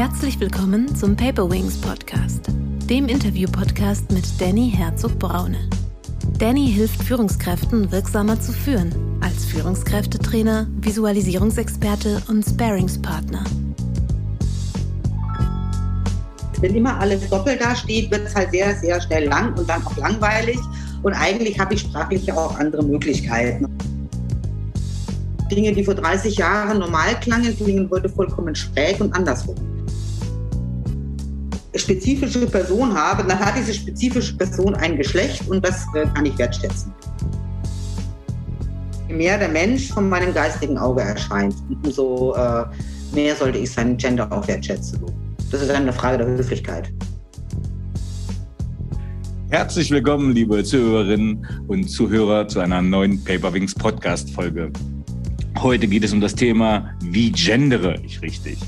Herzlich willkommen zum Paper Wings Podcast, dem Interview-Podcast mit Danny Herzog-Braune. Danny hilft Führungskräften wirksamer zu führen, als Führungskräftetrainer, Visualisierungsexperte und Sparingspartner. Wenn immer alles doppelt dasteht, wird es halt sehr, sehr schnell lang und dann auch langweilig. Und eigentlich habe ich sprachlich auch andere Möglichkeiten. Dinge, die vor 30 Jahren normal klangen, klingen heute vollkommen schräg und andersrum. Spezifische Person habe, dann hat diese spezifische Person ein Geschlecht und das äh, kann ich wertschätzen. Je mehr der Mensch von meinem geistigen Auge erscheint, umso äh, mehr sollte ich seinen Gender auch wertschätzen. Das ist eine Frage der Höflichkeit. Herzlich willkommen, liebe Zuhörerinnen und Zuhörer, zu einer neuen Paperwings Podcast Folge. Heute geht es um das Thema, wie gendere ich richtig?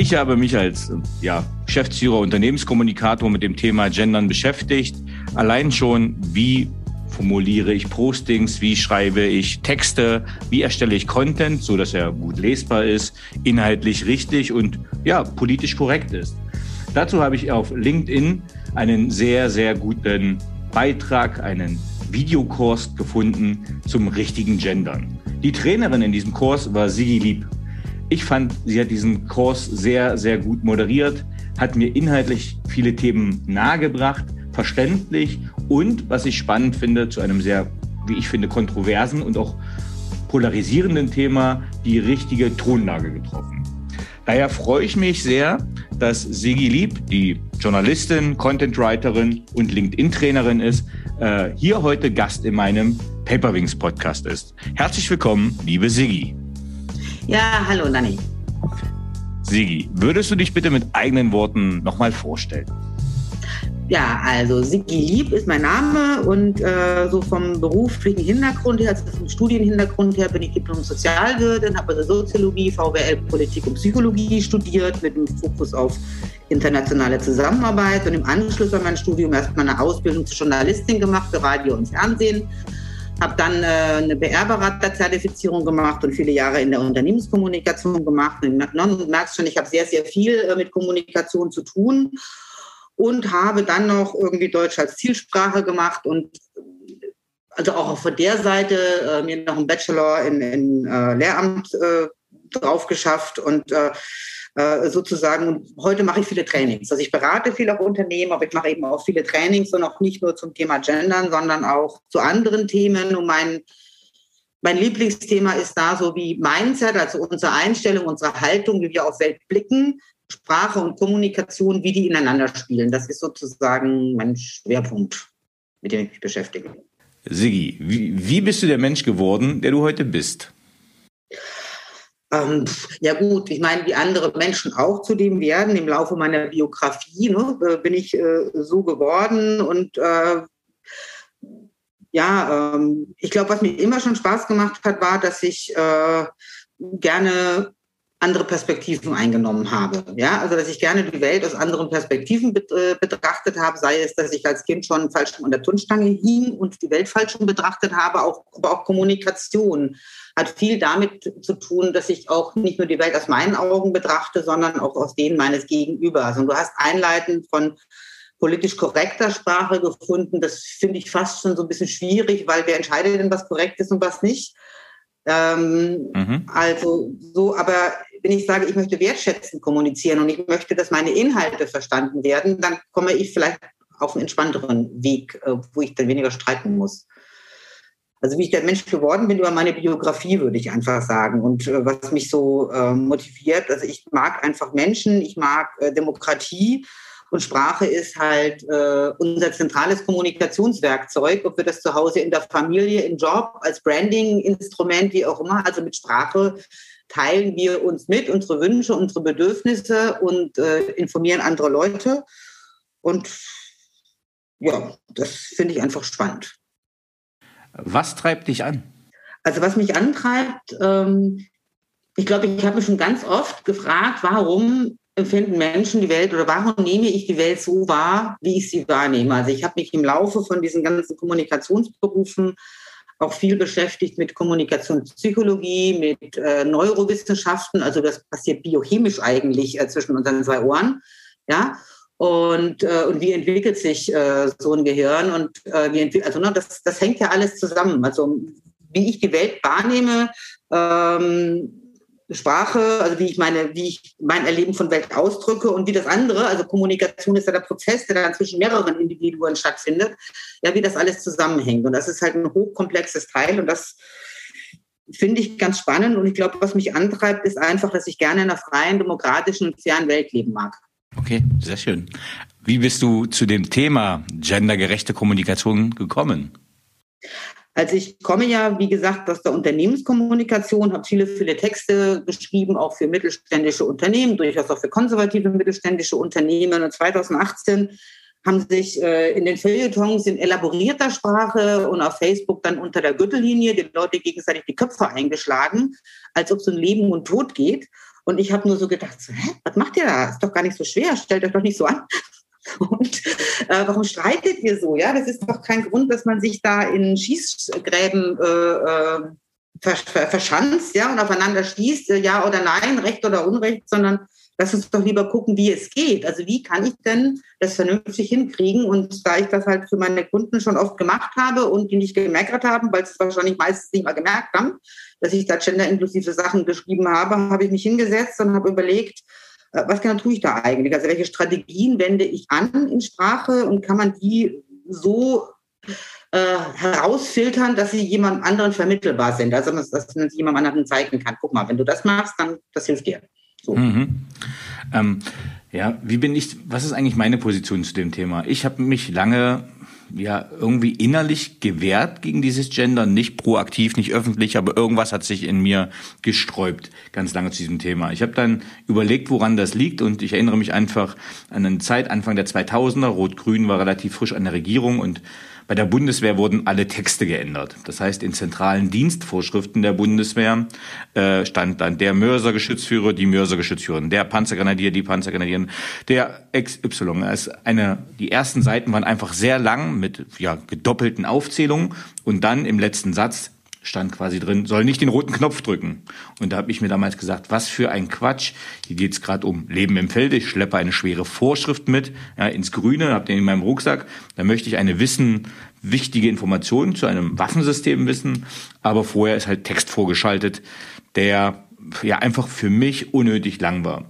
Ich habe mich als ja, Geschäftsführer, Unternehmenskommunikator mit dem Thema Gendern beschäftigt. Allein schon, wie formuliere ich Postings, wie schreibe ich Texte, wie erstelle ich Content, so dass er gut lesbar ist, inhaltlich richtig und ja, politisch korrekt ist. Dazu habe ich auf LinkedIn einen sehr, sehr guten Beitrag, einen Videokurs gefunden zum richtigen Gendern. Die Trainerin in diesem Kurs war Sigi Lieb. Ich fand, sie hat diesen Kurs sehr, sehr gut moderiert, hat mir inhaltlich viele Themen nahegebracht, verständlich und, was ich spannend finde, zu einem sehr, wie ich finde, kontroversen und auch polarisierenden Thema die richtige Tonlage getroffen. Daher freue ich mich sehr, dass Sigi Lieb, die Journalistin, Contentwriterin und LinkedIn-Trainerin ist, äh, hier heute Gast in meinem Paperwings Podcast ist. Herzlich willkommen, liebe Sigi. Ja, hallo Nanni. Sigi, würdest du dich bitte mit eigenen Worten nochmal vorstellen? Ja, also Sigi Lieb ist mein Name und äh, so vom beruflichen Hintergrund her, also vom Studienhintergrund her, bin ich Diplom-Sozialwirtin, habe also Soziologie, VWL, Politik und Psychologie studiert mit dem Fokus auf internationale Zusammenarbeit und im Anschluss an mein Studium erstmal eine Ausbildung zur Journalistin gemacht für Radio und Fernsehen habe dann äh, eine BR-Berater-Zertifizierung gemacht und viele Jahre in der Unternehmenskommunikation gemacht. Und du merkst schon, ich habe sehr, sehr viel äh, mit Kommunikation zu tun und habe dann noch irgendwie Deutsch als Zielsprache gemacht und also auch von der Seite äh, mir noch einen Bachelor in, in äh, Lehramt äh, drauf geschafft und äh, äh, sozusagen. Und heute mache ich viele Trainings. Also ich berate viel auch Unternehmen, aber ich mache eben auch viele Trainings und auch nicht nur zum Thema Gendern, sondern auch zu anderen Themen. Und mein, mein Lieblingsthema ist da so wie Mindset, also unsere Einstellung, unsere Haltung, wie wir auf Welt blicken, Sprache und Kommunikation, wie die ineinander spielen. Das ist sozusagen mein Schwerpunkt, mit dem ich mich beschäftige. Sigi, wie, wie bist du der Mensch geworden, der du heute bist? Ähm, ja gut, ich meine, wie andere Menschen auch zu dem werden, im Laufe meiner Biografie ne, äh, bin ich äh, so geworden und äh, ja, ähm, ich glaube, was mir immer schon Spaß gemacht hat, war, dass ich äh, gerne andere Perspektiven eingenommen habe. Ja, also dass ich gerne die Welt aus anderen Perspektiven äh, betrachtet habe, sei es, dass ich als Kind schon falsch an der Turnstange hing und die Welt falsch betrachtet habe, auch, aber auch Kommunikation hat viel damit zu tun, dass ich auch nicht nur die Welt aus meinen Augen betrachte, sondern auch aus denen meines Gegenübers. Und du hast einleitend von politisch korrekter Sprache gefunden. Das finde ich fast schon so ein bisschen schwierig, weil wer entscheidet denn, was korrekt ist und was nicht? Ähm, mhm. Also so, aber wenn ich sage, ich möchte wertschätzend kommunizieren und ich möchte, dass meine Inhalte verstanden werden, dann komme ich vielleicht auf einen entspannteren Weg, äh, wo ich dann weniger streiten muss. Also wie ich der Mensch geworden bin über meine Biografie, würde ich einfach sagen. Und äh, was mich so äh, motiviert, also ich mag einfach Menschen, ich mag Demokratie und Sprache ist halt unser zentrales Kommunikationswerkzeug, ob wir das zu Hause in der Familie, im Job, als Branding-Instrument, wie auch immer. Also mit Sprache teilen wir uns mit, unsere Wünsche, unsere Bedürfnisse und äh, informieren andere Leute. Und ja, das finde ich einfach spannend. Was treibt dich an? Also was mich antreibt, ähm, ich glaube, ich habe mich schon ganz oft gefragt, warum empfinden Menschen die Welt oder warum nehme ich die Welt so wahr, wie ich sie wahrnehme. Also ich habe mich im Laufe von diesen ganzen Kommunikationsberufen auch viel beschäftigt mit Kommunikationspsychologie, mit äh, Neurowissenschaften. Also das passiert biochemisch eigentlich äh, zwischen unseren zwei Ohren. Ja, und, äh, und wie entwickelt sich äh, so ein Gehirn und äh, wie also ne, das, das hängt ja alles zusammen. Also wie ich die Welt wahrnehme, ähm, Sprache, also wie ich meine, wie ich mein Erleben von Welt ausdrücke und wie das andere, also Kommunikation ist ja der Prozess, der dann zwischen mehreren Individuen stattfindet, ja, wie das alles zusammenhängt. Und das ist halt ein hochkomplexes Teil und das finde ich ganz spannend. Und ich glaube, was mich antreibt, ist einfach, dass ich gerne in einer freien, demokratischen und fairen Welt leben mag. Okay, sehr schön. Wie bist du zu dem Thema gendergerechte Kommunikation gekommen? Also ich komme ja, wie gesagt, aus der Unternehmenskommunikation, habe viele, viele Texte geschrieben, auch für mittelständische Unternehmen, durchaus auch für konservative mittelständische Unternehmen. Und 2018 haben sich äh, in den Feuilletons in elaborierter Sprache und auf Facebook dann unter der Gürtellinie die Leute gegenseitig die Köpfe eingeschlagen, als ob es um Leben und Tod geht. Und ich habe nur so gedacht, so, hä, was macht ihr da? Ist doch gar nicht so schwer, stellt euch doch nicht so an. Und äh, warum streitet ihr so? Ja, das ist doch kein Grund, dass man sich da in Schießgräben äh, äh, verschanzt, ja, und aufeinander schießt, äh, ja oder nein, Recht oder Unrecht, sondern lass uns doch lieber gucken, wie es geht. Also wie kann ich denn das vernünftig hinkriegen? Und da ich das halt für meine Kunden schon oft gemacht habe und die nicht gemerkt haben, weil sie es wahrscheinlich meistens nicht mal gemerkt haben, dass ich da genderinklusive Sachen geschrieben habe, habe ich mich hingesetzt und habe überlegt, was genau tue ich da eigentlich? Also welche Strategien wende ich an in Sprache und kann man die so äh, herausfiltern, dass sie jemand anderen vermittelbar sind. Also dass, dass man sie jemand anderen zeigen kann. Guck mal, wenn du das machst, dann das hilft dir. So. Mhm. Ähm, ja, wie bin ich, was ist eigentlich meine Position zu dem Thema? Ich habe mich lange ja irgendwie innerlich gewehrt gegen dieses Gender, nicht proaktiv, nicht öffentlich, aber irgendwas hat sich in mir gesträubt, ganz lange zu diesem Thema. Ich habe dann überlegt, woran das liegt und ich erinnere mich einfach an eine Zeit, Anfang der 2000er, Rot-Grün war relativ frisch an der Regierung und bei der Bundeswehr wurden alle Texte geändert. Das heißt, in zentralen Dienstvorschriften der Bundeswehr äh, stand dann der Mörsergeschützführer, die Mörsergeschützführerin, der Panzergrenadier, die Panzergrenadierin, der XY. Eine, die ersten Seiten waren einfach sehr lang mit ja, gedoppelten Aufzählungen und dann im letzten Satz stand quasi drin, soll nicht den roten Knopf drücken. Und da habe ich mir damals gesagt, was für ein Quatsch. Hier geht es gerade um Leben im Felde. Ich schleppe eine schwere Vorschrift mit ja, ins Grüne, habe den in meinem Rucksack. Da möchte ich eine Wissen, wichtige Information zu einem Waffensystem wissen. Aber vorher ist halt Text vorgeschaltet, der ja einfach für mich unnötig lang war.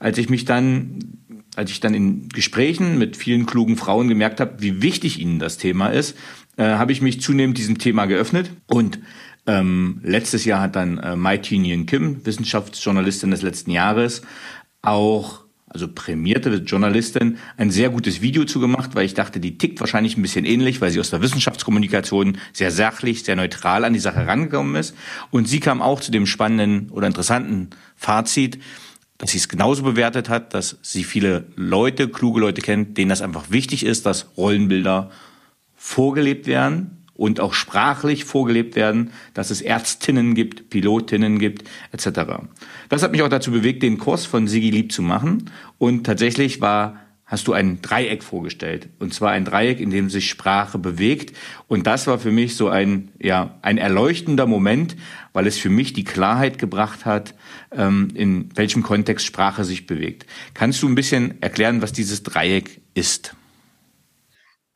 Als ich mich dann als ich dann in Gesprächen mit vielen klugen Frauen gemerkt habe, wie wichtig ihnen das Thema ist, äh, habe ich mich zunehmend diesem Thema geöffnet und ähm, letztes Jahr hat dann äh, Mai Tinien Kim, Wissenschaftsjournalistin des letzten Jahres, auch also prämierte Journalistin, ein sehr gutes Video zugemacht, weil ich dachte, die tickt wahrscheinlich ein bisschen ähnlich, weil sie aus der Wissenschaftskommunikation sehr sachlich, sehr neutral an die Sache rangekommen ist. Und sie kam auch zu dem spannenden oder interessanten Fazit, sie es genauso bewertet hat, dass sie viele Leute, kluge Leute kennt, denen das einfach wichtig ist, dass Rollenbilder vorgelebt werden und auch sprachlich vorgelebt werden, dass es Ärztinnen gibt, Pilotinnen gibt, etc. Das hat mich auch dazu bewegt, den Kurs von Sigi Lieb zu machen. Und tatsächlich war hast du ein Dreieck vorgestellt. Und zwar ein Dreieck, in dem sich Sprache bewegt. Und das war für mich so ein, ja, ein erleuchtender Moment, weil es für mich die Klarheit gebracht hat, ähm, in welchem Kontext Sprache sich bewegt. Kannst du ein bisschen erklären, was dieses Dreieck ist?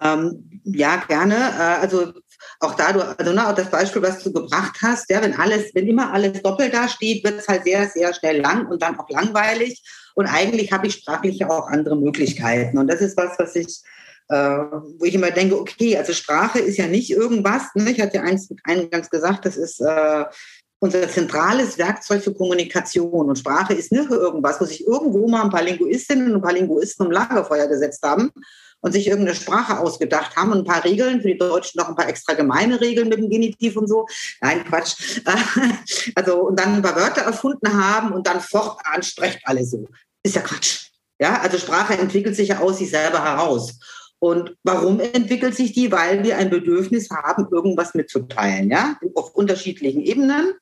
Ähm, ja, gerne. Äh, also auch da, also ne, das Beispiel, was du gebracht hast, ja, wenn alles, wenn immer alles doppelt da steht, wird es halt sehr, sehr schnell lang und dann auch langweilig. Und eigentlich habe ich sprachlich auch andere Möglichkeiten. Und das ist was, was ich, äh, wo ich immer denke, okay, also Sprache ist ja nicht irgendwas. Ne? Ich hatte ja eingangs gesagt, das ist äh, unser zentrales Werkzeug für Kommunikation. Und Sprache ist nicht irgendwas, wo sich irgendwo mal ein paar Linguistinnen und ein paar Linguisten im Lagerfeuer gesetzt haben und sich irgendeine Sprache ausgedacht haben und ein paar Regeln, für die Deutschen noch ein paar extra gemeine Regeln mit dem Genitiv und so. Nein, Quatsch. Also, und dann ein paar Wörter erfunden haben und dann fortan sprecht alle so. Ist ja Quatsch. Ja, also Sprache entwickelt sich ja aus sich selber heraus. Und warum entwickelt sich die? Weil wir ein Bedürfnis haben, irgendwas mitzuteilen, ja, auf unterschiedlichen Ebenen.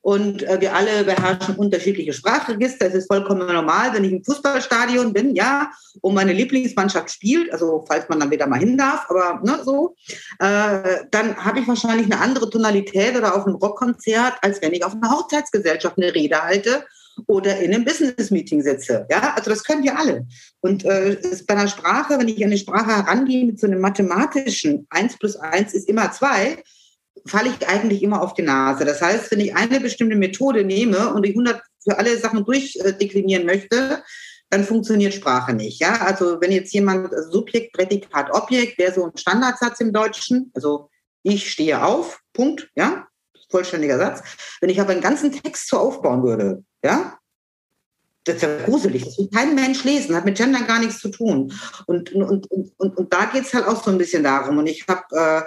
und äh, wir alle beherrschen unterschiedliche Sprachregister. Es ist vollkommen normal, wenn ich im Fußballstadion bin, ja, und meine Lieblingsmannschaft spielt, also falls man dann wieder mal hin darf, aber ne, so, äh, dann habe ich wahrscheinlich eine andere Tonalität oder auf einem Rockkonzert, als wenn ich auf einer Hochzeitsgesellschaft eine Rede halte oder in einem Business-Meeting sitze. Ja, also das können wir alle. Und äh, bei einer Sprache, wenn ich an eine Sprache herangehe mit so einem mathematischen 1 plus 1 ist immer 2, falle ich eigentlich immer auf die Nase. Das heißt, wenn ich eine bestimmte Methode nehme und die 100 für alle Sachen durchdeklinieren möchte, dann funktioniert Sprache nicht. Ja, also wenn jetzt jemand Subjekt, Prädikat, Objekt wäre so ein Standardsatz im Deutschen. Also ich stehe auf, Punkt, ja, vollständiger Satz. Wenn ich aber einen ganzen Text so aufbauen würde, ja, das ist ja gruselig. Das will kein Mensch lesen, hat mit Gender gar nichts zu tun. Und, und, und, und, und da geht es halt auch so ein bisschen darum. Und ich habe äh,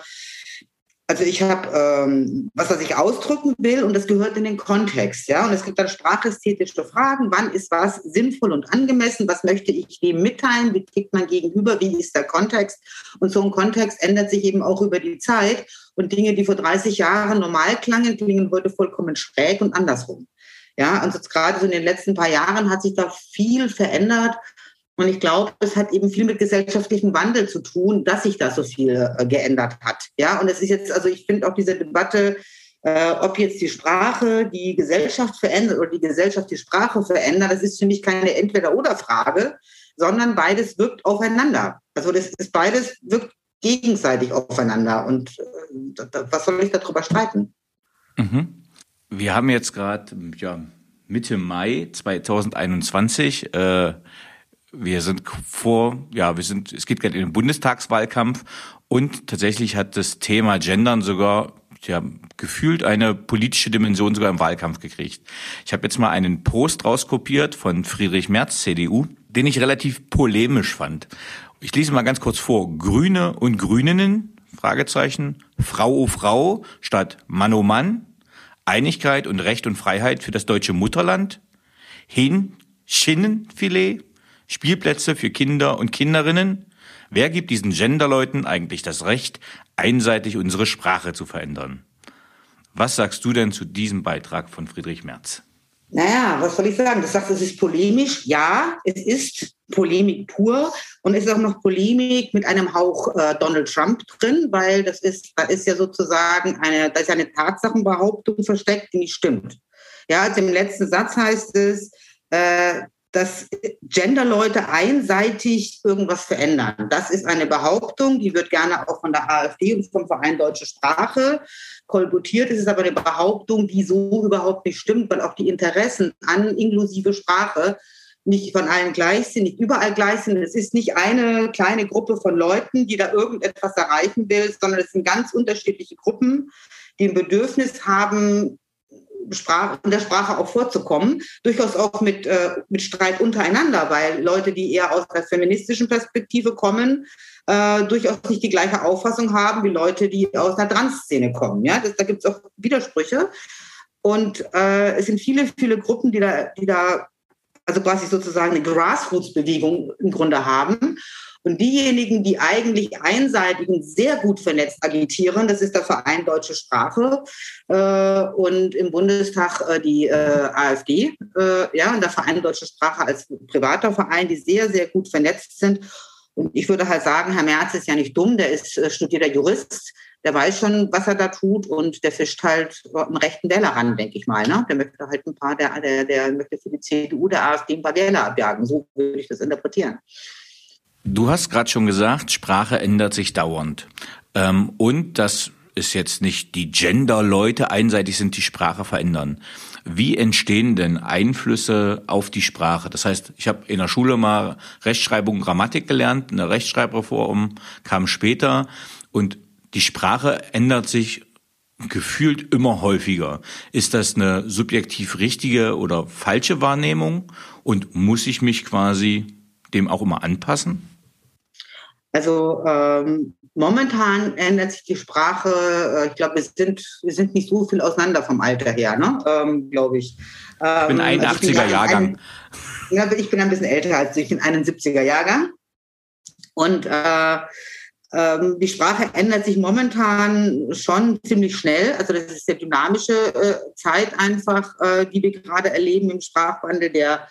also ich habe ähm, was, was ich ausdrücken will und das gehört in den Kontext, ja. Und es gibt dann sprachästhetische Fragen, wann ist was sinnvoll und angemessen, was möchte ich wem mitteilen, wie tickt man gegenüber, wie ist der Kontext. Und so ein Kontext ändert sich eben auch über die Zeit und Dinge, die vor 30 Jahren normal klangen, klingen heute vollkommen schräg und andersrum. Ja, und jetzt gerade so in den letzten paar Jahren hat sich da viel verändert und ich glaube, es hat eben viel mit gesellschaftlichem Wandel zu tun, dass sich da so viel äh, geändert hat. Ja, und es ist jetzt, also ich finde auch diese Debatte, äh, ob jetzt die Sprache die Gesellschaft verändert oder die Gesellschaft die Sprache verändert, das ist für mich keine Entweder-Oder-Frage, sondern beides wirkt aufeinander. Also das ist beides wirkt gegenseitig aufeinander. Und äh, was soll ich darüber streiten? Mhm. Wir haben jetzt gerade ja, Mitte Mai 2021. Äh, wir sind vor, ja, wir sind, es geht gerade in den Bundestagswahlkampf und tatsächlich hat das Thema Gendern sogar ja, gefühlt eine politische Dimension sogar im Wahlkampf gekriegt. Ich habe jetzt mal einen Post rauskopiert von Friedrich Merz, CDU, den ich relativ polemisch fand. Ich lese mal ganz kurz vor. Grüne und Grüninnen, Fragezeichen, Frau o Frau statt Mann o Mann, Einigkeit und Recht und Freiheit für das deutsche Mutterland, Hin, Schinnenfilet, Spielplätze für Kinder und Kinderinnen? Wer gibt diesen Genderleuten eigentlich das Recht, einseitig unsere Sprache zu verändern? Was sagst du denn zu diesem Beitrag von Friedrich Merz? Naja, was soll ich sagen? Du sagst, es ist polemisch. Ja, es ist Polemik pur und es ist auch noch Polemik mit einem Hauch äh, Donald Trump drin, weil das ist, da ist ja sozusagen eine, da ist eine Tatsachenbehauptung versteckt, die nicht stimmt. Ja, also im letzten Satz heißt es, äh, dass Genderleute einseitig irgendwas verändern. Das ist eine Behauptung, die wird gerne auch von der AfD und vom Verein Deutsche Sprache kolportiert. Es ist aber eine Behauptung, die so überhaupt nicht stimmt, weil auch die Interessen an inklusive Sprache nicht von allen gleich sind, nicht überall gleich sind. Es ist nicht eine kleine Gruppe von Leuten, die da irgendetwas erreichen will, sondern es sind ganz unterschiedliche Gruppen, die ein Bedürfnis haben, Sprache, in der Sprache auch vorzukommen, durchaus auch mit, äh, mit Streit untereinander, weil Leute, die eher aus der feministischen Perspektive kommen, äh, durchaus nicht die gleiche Auffassung haben wie Leute, die aus einer Trans-Szene kommen. Ja? Das, da gibt es auch Widersprüche. Und äh, es sind viele, viele Gruppen, die da, die da also quasi sozusagen eine Grassroots-Bewegung im Grunde haben. Und diejenigen, die eigentlich einseitig und sehr gut vernetzt agitieren, das ist der Verein Deutsche Sprache äh, und im Bundestag äh, die äh, AfD, äh, ja, und der Verein Deutsche Sprache als privater Verein, die sehr, sehr gut vernetzt sind. Und ich würde halt sagen, Herr Merz ist ja nicht dumm, der ist äh, studierter Jurist, der weiß schon, was er da tut und der fischt halt einen rechten Wähler ran, denke ich mal. Ne? Der möchte halt ein paar, der, der, der möchte für die CDU, der AfD ein paar Wähler abjagen. So würde ich das interpretieren. Du hast gerade schon gesagt, Sprache ändert sich dauernd. Ähm, und dass es jetzt nicht die Gender-Leute einseitig sind, die Sprache verändern. Wie entstehen denn Einflüsse auf die Sprache? Das heißt, ich habe in der Schule mal Rechtschreibung, Grammatik gelernt, eine Rechtschreibreform kam später und die Sprache ändert sich gefühlt immer häufiger. Ist das eine subjektiv richtige oder falsche Wahrnehmung und muss ich mich quasi dem auch immer anpassen? Also ähm, momentan ändert sich die Sprache. Äh, ich glaube, wir sind, wir sind nicht so viel auseinander vom Alter her, ne? Ähm, glaube ich. Ähm, ich bin ein also 80er Jahrgang. ja, ich bin ein bisschen älter als. Ich bin 71er Jahrgang. Und äh, Ähm, die Sprache ändert sich momentan schon ziemlich schnell. Also das ist eine dynamische äh, Zeit einfach, äh, die wir gerade erleben im Sprachwandel. Der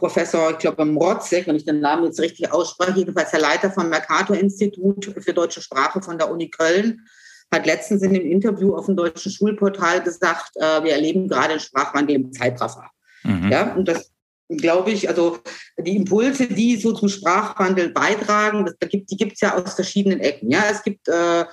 Professor, ich glaube, Mrotzek, wenn ich den Namen jetzt richtig ausspreche, jedenfalls der Leiter vom Mercator-Institut für deutsche Sprache von der Uni Köln, hat letztens in dem Interview auf dem deutschen Schulportal gesagt, äh, wir erleben gerade einen Sprachwandel im Zeitraffer. Mhm. Ja, und das glaube ich, also die Impulse, die so zum Sprachwandel beitragen, das, die gibt es ja aus verschiedenen Ecken. Ja, es gibt äh,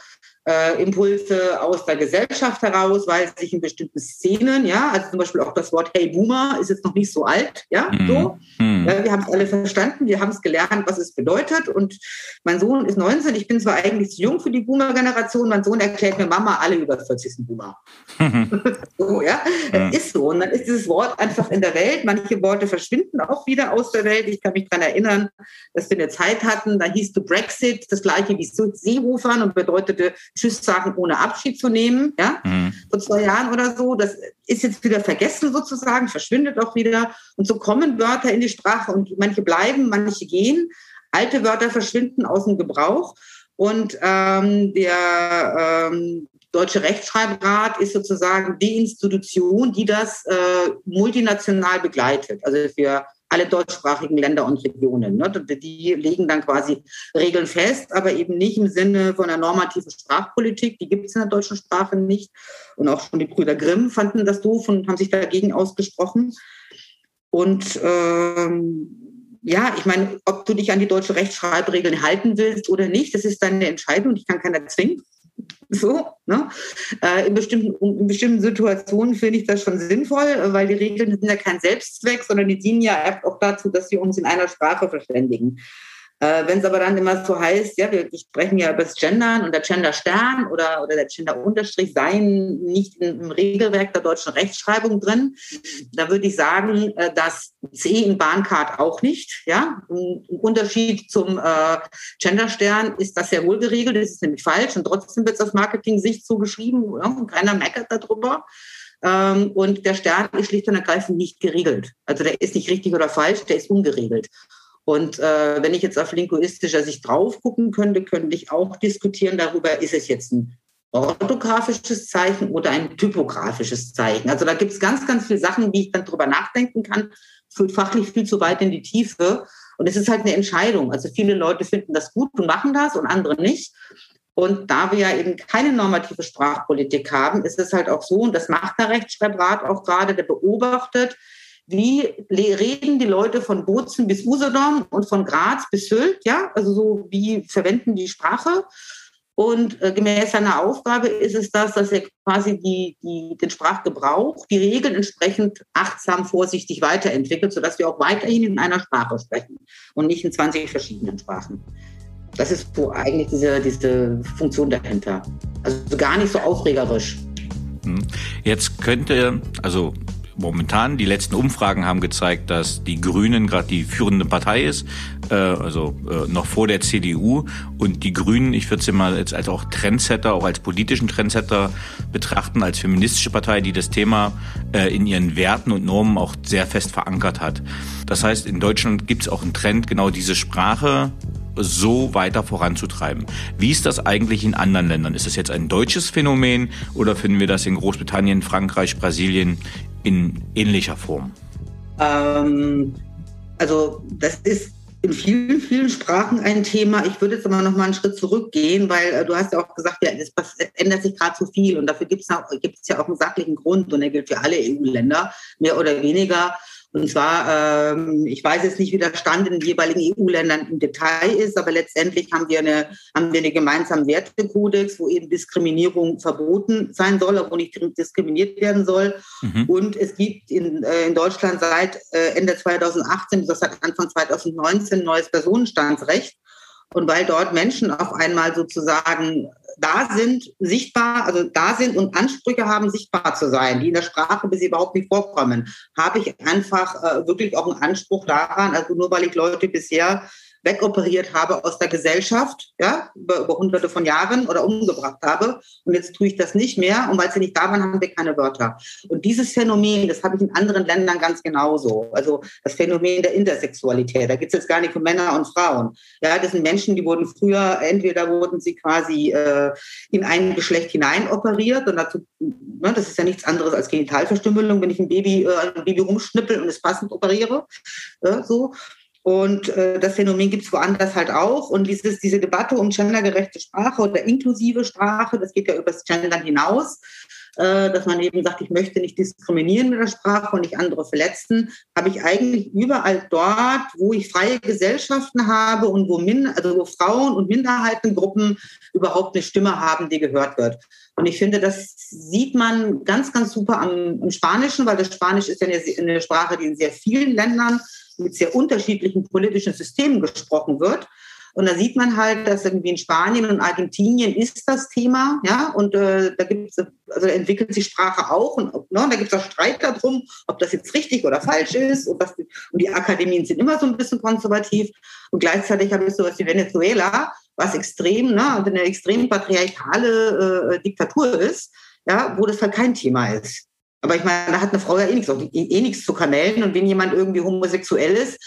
äh, Impulse aus der Gesellschaft heraus, weil sich in bestimmten Szenen, ja, also zum Beispiel auch das Wort Hey Boomer ist jetzt noch nicht so alt, ja, mhm. so. Mhm. Ja, wir haben es alle verstanden, wir haben es gelernt, was es bedeutet. Und mein Sohn ist 19, ich bin zwar eigentlich zu jung für die Boomer-Generation, mein Sohn erklärt mir, Mama, alle über 40 sind Boomer. so, ja, das ist so. Und dann ist dieses Wort einfach in der Welt. Manche Worte verschwinden auch wieder aus der Welt. Ich kann mich daran erinnern, dass wir eine Zeit hatten, da hieß du Brexit das gleiche wie Seehofern und bedeutete Tschüss sagen, ohne Abschied zu nehmen, ja, mhm. vor zwei Jahren oder so. Das ist jetzt wieder vergessen sozusagen, verschwindet auch wieder. Und so kommen Wörter in die Sprache und manche bleiben, manche gehen. Alte Wörter verschwinden aus dem Gebrauch. Und ähm, der ähm, Deutsche Rechtschreibrat ist sozusagen die Institution, die das äh, multinational begleitet. Also für alle deutschsprachigen Länder und Regionen. Ne? Die legen dann quasi Regeln fest, aber eben nicht im Sinne von einer normativen Sprachpolitik. Die gibt es in der deutschen Sprache nicht. Und auch schon die Brüder Grimm fanden das doof und haben sich dagegen ausgesprochen. Und ähm, ja, ich meine, ob du dich an die deutsche Rechtschreibregeln halten willst oder nicht, das ist deine Entscheidung. Ich kann keiner zwingen. So, ne? Äh, in, bestimmten, in bestimmten Situationen finde ich das schon sinnvoll, weil die Regeln sind ja kein Selbstzweck, sondern die dienen ja auch dazu, dass wir uns in einer Sprache verständigen. Äh, Wenn es aber dann immer so heißt, ja, wir, sprechen ja über das Gendern und der Gender-Stern oder, oder der Gender-Unterstrich seien nicht im Regelwerk der deutschen Rechtschreibung drin, da würde ich sagen, äh, dass C in Bahncard auch nicht. Ja? Im Unterschied zum äh, Gender-Stern ist das sehr wohl geregelt, das ist nämlich falsch und trotzdem wird es aus Marketing-Sicht so geschrieben ja? und keiner meckert darüber. Ähm, und der Stern ist schlicht und ergreifend nicht geregelt. Also der ist nicht richtig oder falsch, der ist ungeregelt. Und äh, wenn ich jetzt auf linguistischer Sicht drauf gucken könnte, könnte ich auch diskutieren darüber, ist es jetzt ein orthografisches Zeichen oder ein typografisches Zeichen. Also da gibt es ganz, ganz viele Sachen, wie ich dann drüber nachdenken kann. Führt fachlich viel zu weit in die Tiefe. Und es ist halt eine Entscheidung. Also viele Leute finden das gut und machen das und andere nicht. Und da wir ja eben keine normative Sprachpolitik haben, ist es halt auch so, und das macht der Rechtschreibrat auch gerade, der beobachtet, wie reden die Leute von Bozen bis Usedom und von Graz bis Sylt, ja, also so wie verwenden die Sprache. Und äh, gemäß seiner Aufgabe ist es das, dass er quasi die, die, den Sprachgebrauch, die Regeln entsprechend achtsam, vorsichtig weiterentwickelt, sodass wir auch weiterhin in einer Sprache sprechen und nicht in 20 verschiedenen Sprachen. Das ist so eigentlich diese, diese Funktion dahinter. Also gar nicht so aufregerisch. Hm. Jetzt könnte, also momentan. Die letzten Umfragen haben gezeigt, dass die Grünen gerade die führende Partei ist, äh, also äh, noch vor der CDU. Und die Grünen, ich würde sie mal jetzt als auch Trendsetter, auch als politischen Trendsetter betrachten, als feministische Partei, die das Thema äh, in ihren Werten und Normen auch sehr fest verankert hat. Das heißt, in Deutschland gibt es auch einen Trend, genau diese Sprache so weiter voranzutreiben. Wie ist das eigentlich in anderen Ländern? Ist das jetzt ein deutsches Phänomen oder finden wir das in Großbritannien, Frankreich, Brasilien in ähnlicher Form? Ähm, also das ist in vielen, vielen Sprachen ein Thema. Ich würde jetzt aber noch mal einen Schritt zurückgehen, weil äh, du hast ja auch gesagt, ja, es ändert sich gerade zu viel und dafür gibt es ja auch einen sachlichen Grund und der gilt für alle EU-Länder, mehr oder weniger. Und zwar, ähm, ich weiß jetzt nicht, wie der Stand in den jeweiligen EU-Ländern im Detail ist, aber letztendlich haben wir eine, haben wir einen gemeinsamen Wertekodex, wo eben Diskriminierung verboten sein soll, aber nicht diskriminiert werden soll. Mhm. Und es gibt in, äh, in Deutschland seit äh, Ende 2018, das seit Anfang 2019, neues Personenstandsrecht. Und weil dort Menschen auf einmal sozusagen da sind, sichtbar, also da sind und Ansprüche haben, sichtbar zu sein, die in der Sprache bis überhaupt nicht vorkommen, habe ich einfach äh, wirklich auch einen Anspruch daran, also nur weil ich Leute bisher wegoperiert habe aus der Gesellschaft, ja, über, über hunderte von Jahren oder umgebracht habe. Und jetzt tue ich das nicht mehr. Und weil sie nicht da waren, haben wir keine Wörter. Und dieses Phänomen, das habe ich in anderen Ländern ganz genauso. Also das Phänomen der Intersexualität. Da geht es jetzt gar nicht um Männer und Frauen. Ja, das sind Menschen, die wurden früher, entweder wurden sie quasi äh, in ein Geschlecht hinein operiert. Und dazu, ne, das ist ja nichts anderes als Genitalverstümmelung, wenn ich ein Baby, äh, ein Baby rumschnippel und es passend operiere. Äh, so. Und äh, das Phänomen gibt es woanders halt auch. Und dieses, diese Debatte um gendergerechte Sprache oder inklusive Sprache, das geht ja über das Gendern hinaus, äh, dass man eben sagt, ich möchte nicht diskriminieren mit der Sprache und nicht andere verletzen, habe ich eigentlich überall dort, wo ich freie Gesellschaften habe und wo, Min also wo Frauen und Minderheitengruppen überhaupt eine Stimme haben, die gehört wird. Und ich finde, das sieht man ganz, ganz super am, am Spanischen, weil das Spanisch ist ja eine, eine Sprache, die in sehr vielen Ländern mit sehr unterschiedlichen politischen Systemen gesprochen wird. Und da sieht man halt, dass irgendwie in Spanien und Argentinien ist das Thema, ja, und äh, da gibt es, also entwickelt sich Sprache auch und, ne, da gibt es auch Streit darum, ob das jetzt richtig oder falsch ist. Und, das, und die Akademien sind immer so ein bisschen konservativ. Und gleichzeitig habe ich sowas wie Venezuela, was extrem, ne, eine extrem patriarchale äh, Diktatur ist, ja, wo das halt kein Thema ist. Aber ich meine, da hat eine Frau ja eh nichts, eh nichts zu kamellen. Und wenn jemand irgendwie homosexuell ist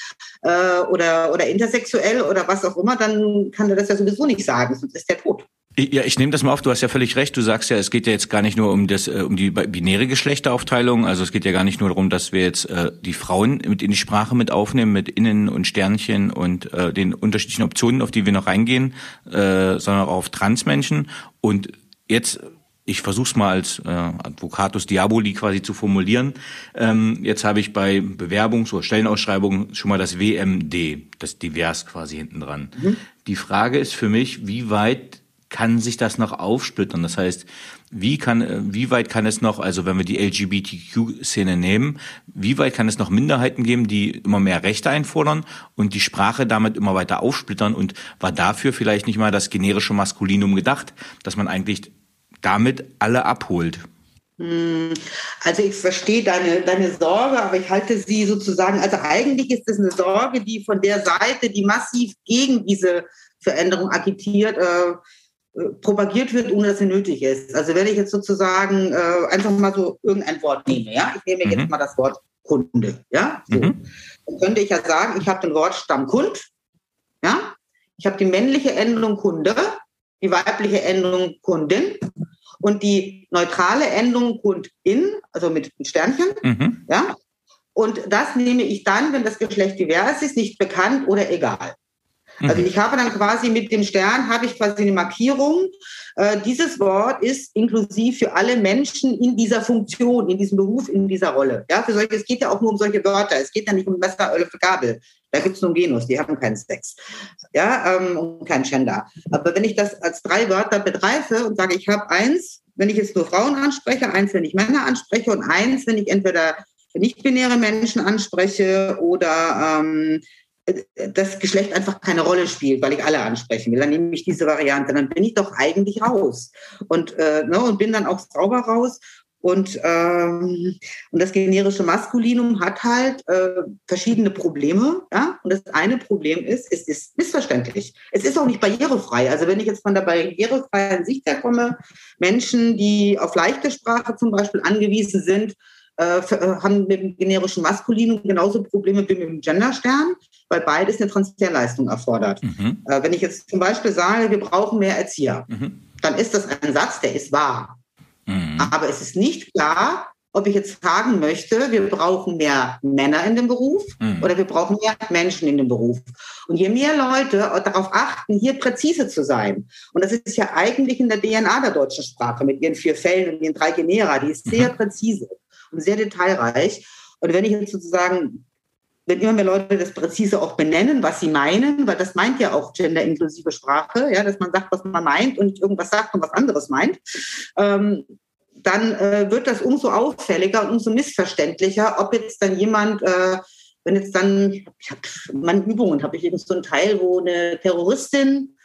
äh, oder, oder intersexuell oder was auch immer, dann kann er das ja sowieso nicht sagen, sonst ist der tot. Ja, ich nehme das mal auf. Du hast ja völlig recht. Du sagst ja, es geht ja jetzt gar nicht nur um das, äh, um die binäre Geschlechteraufteilung. Also es geht ja gar nicht nur darum, dass wir jetzt äh, die Frauen mit in die Sprache mit aufnehmen, mit Innen und Sternchen und äh, den unterschiedlichen Optionen, auf die wir noch reingehen, äh, sondern auch auf Transmenschen. Und jetzt ich versuche es mal als äh, Advocatus Diaboli quasi zu formulieren. Ähm, jetzt habe ich bei Bewerbungs- oder Stellenausschreibungen schon mal das WMD, das Divers quasi hinten dran. Mhm. Die Frage ist für mich, wie weit kann sich das noch aufsplittern? Das heißt, wie kann, äh, wie weit kann es noch, also wenn wir die LGBTQ-Szene nehmen, wie weit kann es noch Minderheiten geben, die immer mehr Rechte einfordern und die Sprache damit immer weiter aufsplittern und war dafür vielleicht nicht mal das generische Maskulinum gedacht, dass man eigentlich damit alle abholt? Hm, also ich verstehe deine, deine Sorge, aber ich halte sie sozusagen, also eigentlich ist es eine Sorge, die von der Seite, die massiv gegen diese Veränderung agitiert, äh, äh, propagiert wird, ohne dass sie nötig ist. Also wenn ich jetzt sozusagen äh, einfach mal so irgendein Wort nehme, ja, ich nehme mhm. jetzt mal das Wort Kunde, ja, so. mhm. dann könnte ich ja sagen, ich habe den Wortstamm Kund, ja, ich habe die männliche Endung Kunde, die weibliche Endung Kundin und die neutrale Endung Kundin, also mit Sternchen, mhm. ja. Und das nehme ich dann, wenn das Geschlecht divers ist, nicht bekannt oder egal. Also mhm. ich habe dann quasi mit dem Stern habe ich quasi eine Markierung. Äh, dieses Wort ist inklusiv für alle Menschen in dieser Funktion, in diesem Beruf, in dieser Rolle. Ja, für solche, es geht ja auch nur um solche Wörter. Es geht ja nicht um Messer, Öl, Gabel. Da gibt es nur Genus, die haben keinen Sex. Ja, ähm, und kein Gender. Aber wenn ich das als drei Wörter begreife und sage, ich habe eins, wenn ich jetzt nur Frauen anspreche, eins, wenn ich Männer anspreche und eins, wenn ich entweder nicht-binäre Menschen anspreche oder ähm, das Geschlecht einfach keine Rolle spielt, weil ich alle ansprechen will, dann nehme ich diese Variante, dann bin ich doch eigentlich raus und, äh, ne, und bin dann auch sauber raus. Und, ähm, und das generische Maskulinum hat halt äh, verschiedene Probleme. Ja? Und das eine Problem ist, es ist missverständlich. Es ist auch nicht barrierefrei. Also wenn ich jetzt von der barrierefreien Sicht her komme, Menschen, die auf leichte Sprache zum Beispiel angewiesen sind, äh, äh, haben mit dem generischen Maskulinum genauso Probleme wie mit dem Genderstern, weil beides eine Transferleistung erfordert. Mhm. Äh, wenn ich jetzt zum Beispiel sage, wir brauchen mehr Erzieher, mhm. dann ist das ein Satz, der ist wahr. Mhm. Aber es ist nicht klar, ob ich jetzt fragen möchte, wir brauchen mehr Männer in dem Beruf mhm. oder wir brauchen mehr Menschen in dem Beruf. Und je mehr Leute darauf achten, hier präzise zu sein, und das ist ja eigentlich in der DNA der deutschen Sprache mit ihren vier Fällen und ihren drei Genera, die ist sehr mhm. präzise und sehr detailreich. Und wenn ich jetzt sozusagen, wenn immer mehr Leute das präzise auch benennen, was sie meinen, weil das meint ja auch genderinklusive Sprache, ja, dass man sagt, was man meint und nicht irgendwas sagt und was anderes meint, ähm, dann äh, wird das umso auffälliger und umso missverständlicher, ob jetzt dann jemand, äh, wenn jetzt dann, ich habe meine Übungen, habe ich eben so einen Teil, wo eine Terroristin,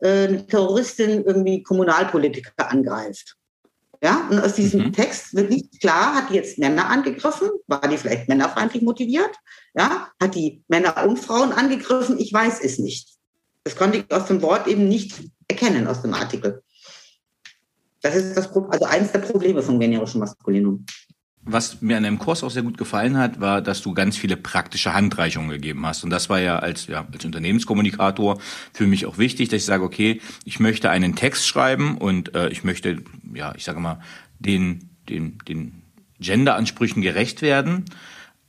äh, eine Terroristin irgendwie Kommunalpolitiker angreift. Ja, und aus diesem mhm. Text wird nicht klar, hat die jetzt Männer angegriffen? War die vielleicht männerfeindlich motiviert? Ja, hat die Männer und Frauen angegriffen? Ich weiß es nicht. Das konnte ich aus dem Wort eben nicht erkennen aus dem Artikel. Das ist das, also eines der Probleme von generischem Maskulinum. Was mir an dem Kurs auch sehr gut gefallen hat, war, dass du ganz viele praktische Handreichungen gegeben hast. Und das war ja als, ja, als Unternehmenskommunikator für mich auch wichtig, dass ich sage, okay, ich möchte einen Text schreiben und äh, ich möchte, ja, ich sage mal, den, den, den Gender-Ansprüchen gerecht werden.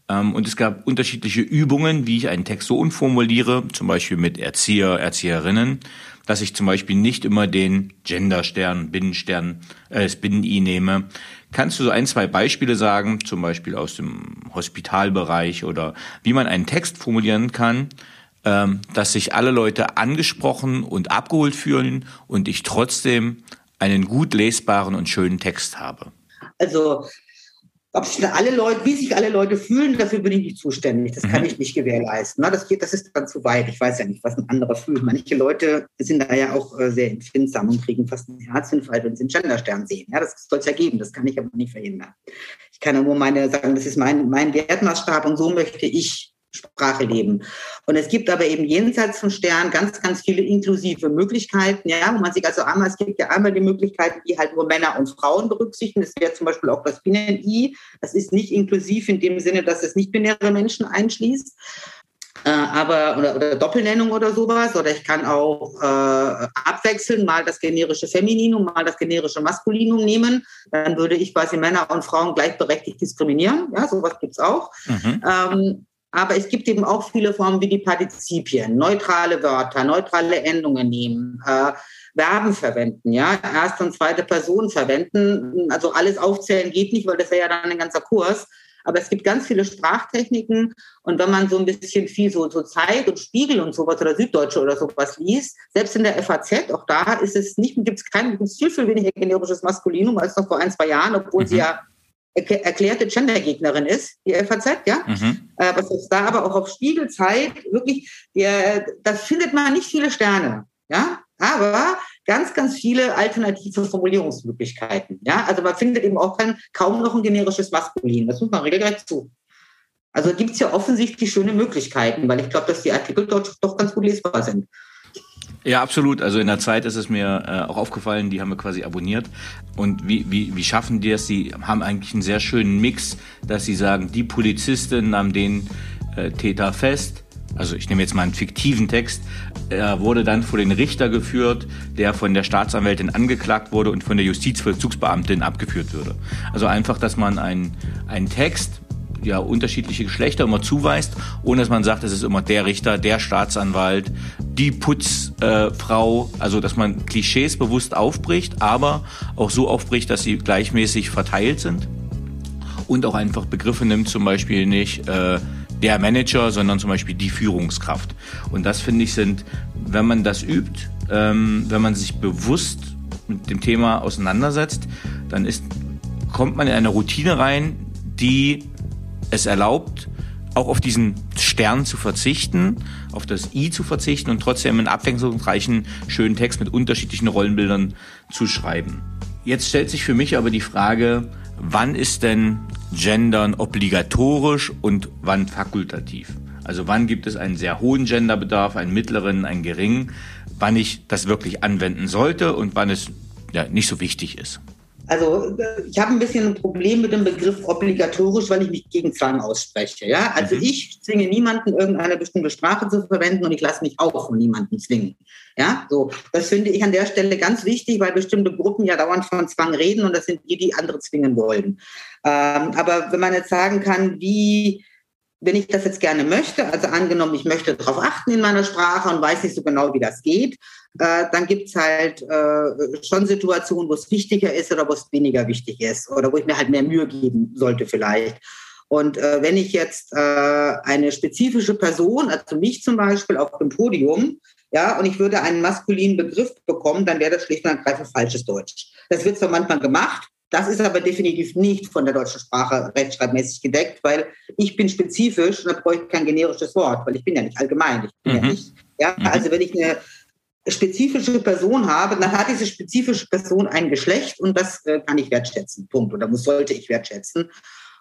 Ähm, und es gab unterschiedliche Übungen, wie ich einen Text so umformuliere, zum Beispiel mit Erzieher, Erzieherinnen, dass ich zum Beispiel nicht immer den Genderstern, Binnenstern, äh, das Binnen-I nehme, Kannst du so ein, zwei Beispiele sagen, zum Beispiel aus dem Hospitalbereich oder wie man einen Text formulieren kann, ähm, dass sich alle Leute angesprochen und abgeholt fühlen und ich trotzdem einen gut lesbaren und schönen Text habe? Also ob sich alle Leute, wie sich alle Leute fühlen, dafür bin ich nicht zuständig. Das kann mhm. ich nicht gewährleisten. Das, geht, das ist dann zu weit. Ich weiß ja nicht, was ein anderer fühlt. Manche Leute sind da ja auch äh, sehr empfindsam und kriegen fast einen Herzinfarkt, wenn sie einen Genderstern sehen. Ja, das soll es ja geben. Das kann ich aber nicht verhindern. Ich kann nur meine sagen, das ist mein, mein Wertmaßstab und so möchte ich Sprache leben. Und es gibt aber eben jenseits von Stern ganz, ganz viele inklusive Möglichkeiten, ja, wo man sich also einmal, es gibt ja einmal die Möglichkeiten, die halt nur Männer und Frauen berücksichtigen. Das wäre zum Beispiel auch das Binnen-I. Das ist nicht inklusiv in dem Sinne, dass es nicht binäre Menschen einschließt. Äh, aber oder, oder Doppelnennung oder sowas oder ich kann auch äh, abwechseln mal das generische Femininum mal das generische Maskulinum nehmen dann würde ich quasi Männer und Frauen gleichberechtigt diskriminieren ja sowas gibt's auch mhm. ähm, aber es gibt eben auch viele Formen wie die Partizipien, neutrale Wörter, neutrale Endungen nehmen, äh, Verben verwenden, ja, erste und zweite Person verwenden. Also alles aufzählen geht nicht, weil das wäre ja dann ein ganzer Kurs. Aber es gibt ganz viele Sprachtechniken und wenn man so ein bisschen viel so, so Zeit und Spiegel und sowas oder Süddeutsche oder sowas liest, selbst in der FAZ, auch da ist es nicht, gibt es kein, gibt es viel, viel weniger generisches Maskulinum als noch vor ein, zwei Jahren, obwohl mhm. sie ja erklärte Gendergegnerin ist, die FAZ, ja. Mhm. Äh, was ist da aber auch auf Spiegel zeigt, wirklich, der, das findet man nicht viele Sterne, ja. Aber ganz, ganz viele alternative Formulierungsmöglichkeiten, ja. Also man findet eben auch kein, kaum noch ein generisches Maskulin. Das muss man regelrecht zu. Also gibt es ja offensichtlich schöne Möglichkeiten, weil ich glaube, dass die Artikel dort doch ganz gut lesbar sind. Ja, absolut. Also in der Zeit ist es mir äh, auch aufgefallen, die haben wir quasi abonniert. Und wie, wie, wie schaffen die es? Sie haben eigentlich einen sehr schönen Mix, dass sie sagen, die Polizistin nahm den äh, Täter fest. Also ich nehme jetzt mal einen fiktiven Text. Er wurde dann vor den Richter geführt, der von der Staatsanwältin angeklagt wurde und von der Justizvollzugsbeamtin abgeführt würde. Also einfach, dass man einen, einen Text ja, unterschiedliche Geschlechter immer zuweist, ohne dass man sagt, es ist immer der Richter, der Staatsanwalt, die Putzfrau, äh, also dass man Klischees bewusst aufbricht, aber auch so aufbricht, dass sie gleichmäßig verteilt sind und auch einfach Begriffe nimmt, zum Beispiel nicht äh, der Manager, sondern zum Beispiel die Führungskraft. Und das finde ich sind, wenn man das übt, ähm, wenn man sich bewusst mit dem Thema auseinandersetzt, dann ist, kommt man in eine Routine rein, die es erlaubt, auch auf diesen Stern zu verzichten, auf das I zu verzichten und trotzdem einen abwechslungsreichen, schönen Text mit unterschiedlichen Rollenbildern zu schreiben. Jetzt stellt sich für mich aber die Frage, wann ist denn Gendern obligatorisch und wann fakultativ? Also wann gibt es einen sehr hohen Genderbedarf, einen mittleren, einen geringen, wann ich das wirklich anwenden sollte und wann es ja, nicht so wichtig ist. Also äh, ich habe ein bisschen ein Problem mit dem Begriff obligatorisch, weil ich mich gegen Zwang ausspreche. Ja? Also mhm. ich zwinge niemanden, irgendeine bestimmte Sprache zu verwenden und ich lasse mich auch von niemandem zwingen. Ja, so. Das finde ich an der Stelle ganz wichtig, weil bestimmte Gruppen ja dauernd von Zwang reden und das sind die, die andere zwingen wollen. Ähm, aber wenn man jetzt sagen kann, wie wenn ich das jetzt gerne möchte, also angenommen, ich möchte darauf achten in meiner Sprache und weiß nicht so genau, wie das geht, äh, dann gibt es halt äh, schon Situationen, wo es wichtiger ist oder wo es weniger wichtig ist oder wo ich mir halt mehr Mühe geben sollte vielleicht. Und äh, wenn ich jetzt äh, eine spezifische Person, also mich zum Beispiel auf dem Podium, ja, und ich würde einen maskulinen Begriff bekommen, dann wäre das schlicht und ergreifend falsches Deutsch. Das wird zwar manchmal gemacht, das ist aber definitiv nicht von der deutschen Sprache rechtschreibmäßig gedeckt, weil ich bin spezifisch und da brauche ich kein generisches Wort, weil ich bin ja nicht allgemein. Ich bin mhm. ja nicht. Ja, mhm. also wenn ich eine spezifische Person habe, dann hat diese spezifische Person ein Geschlecht und das äh, kann ich wertschätzen. Punkt. Oder muss, sollte ich wertschätzen.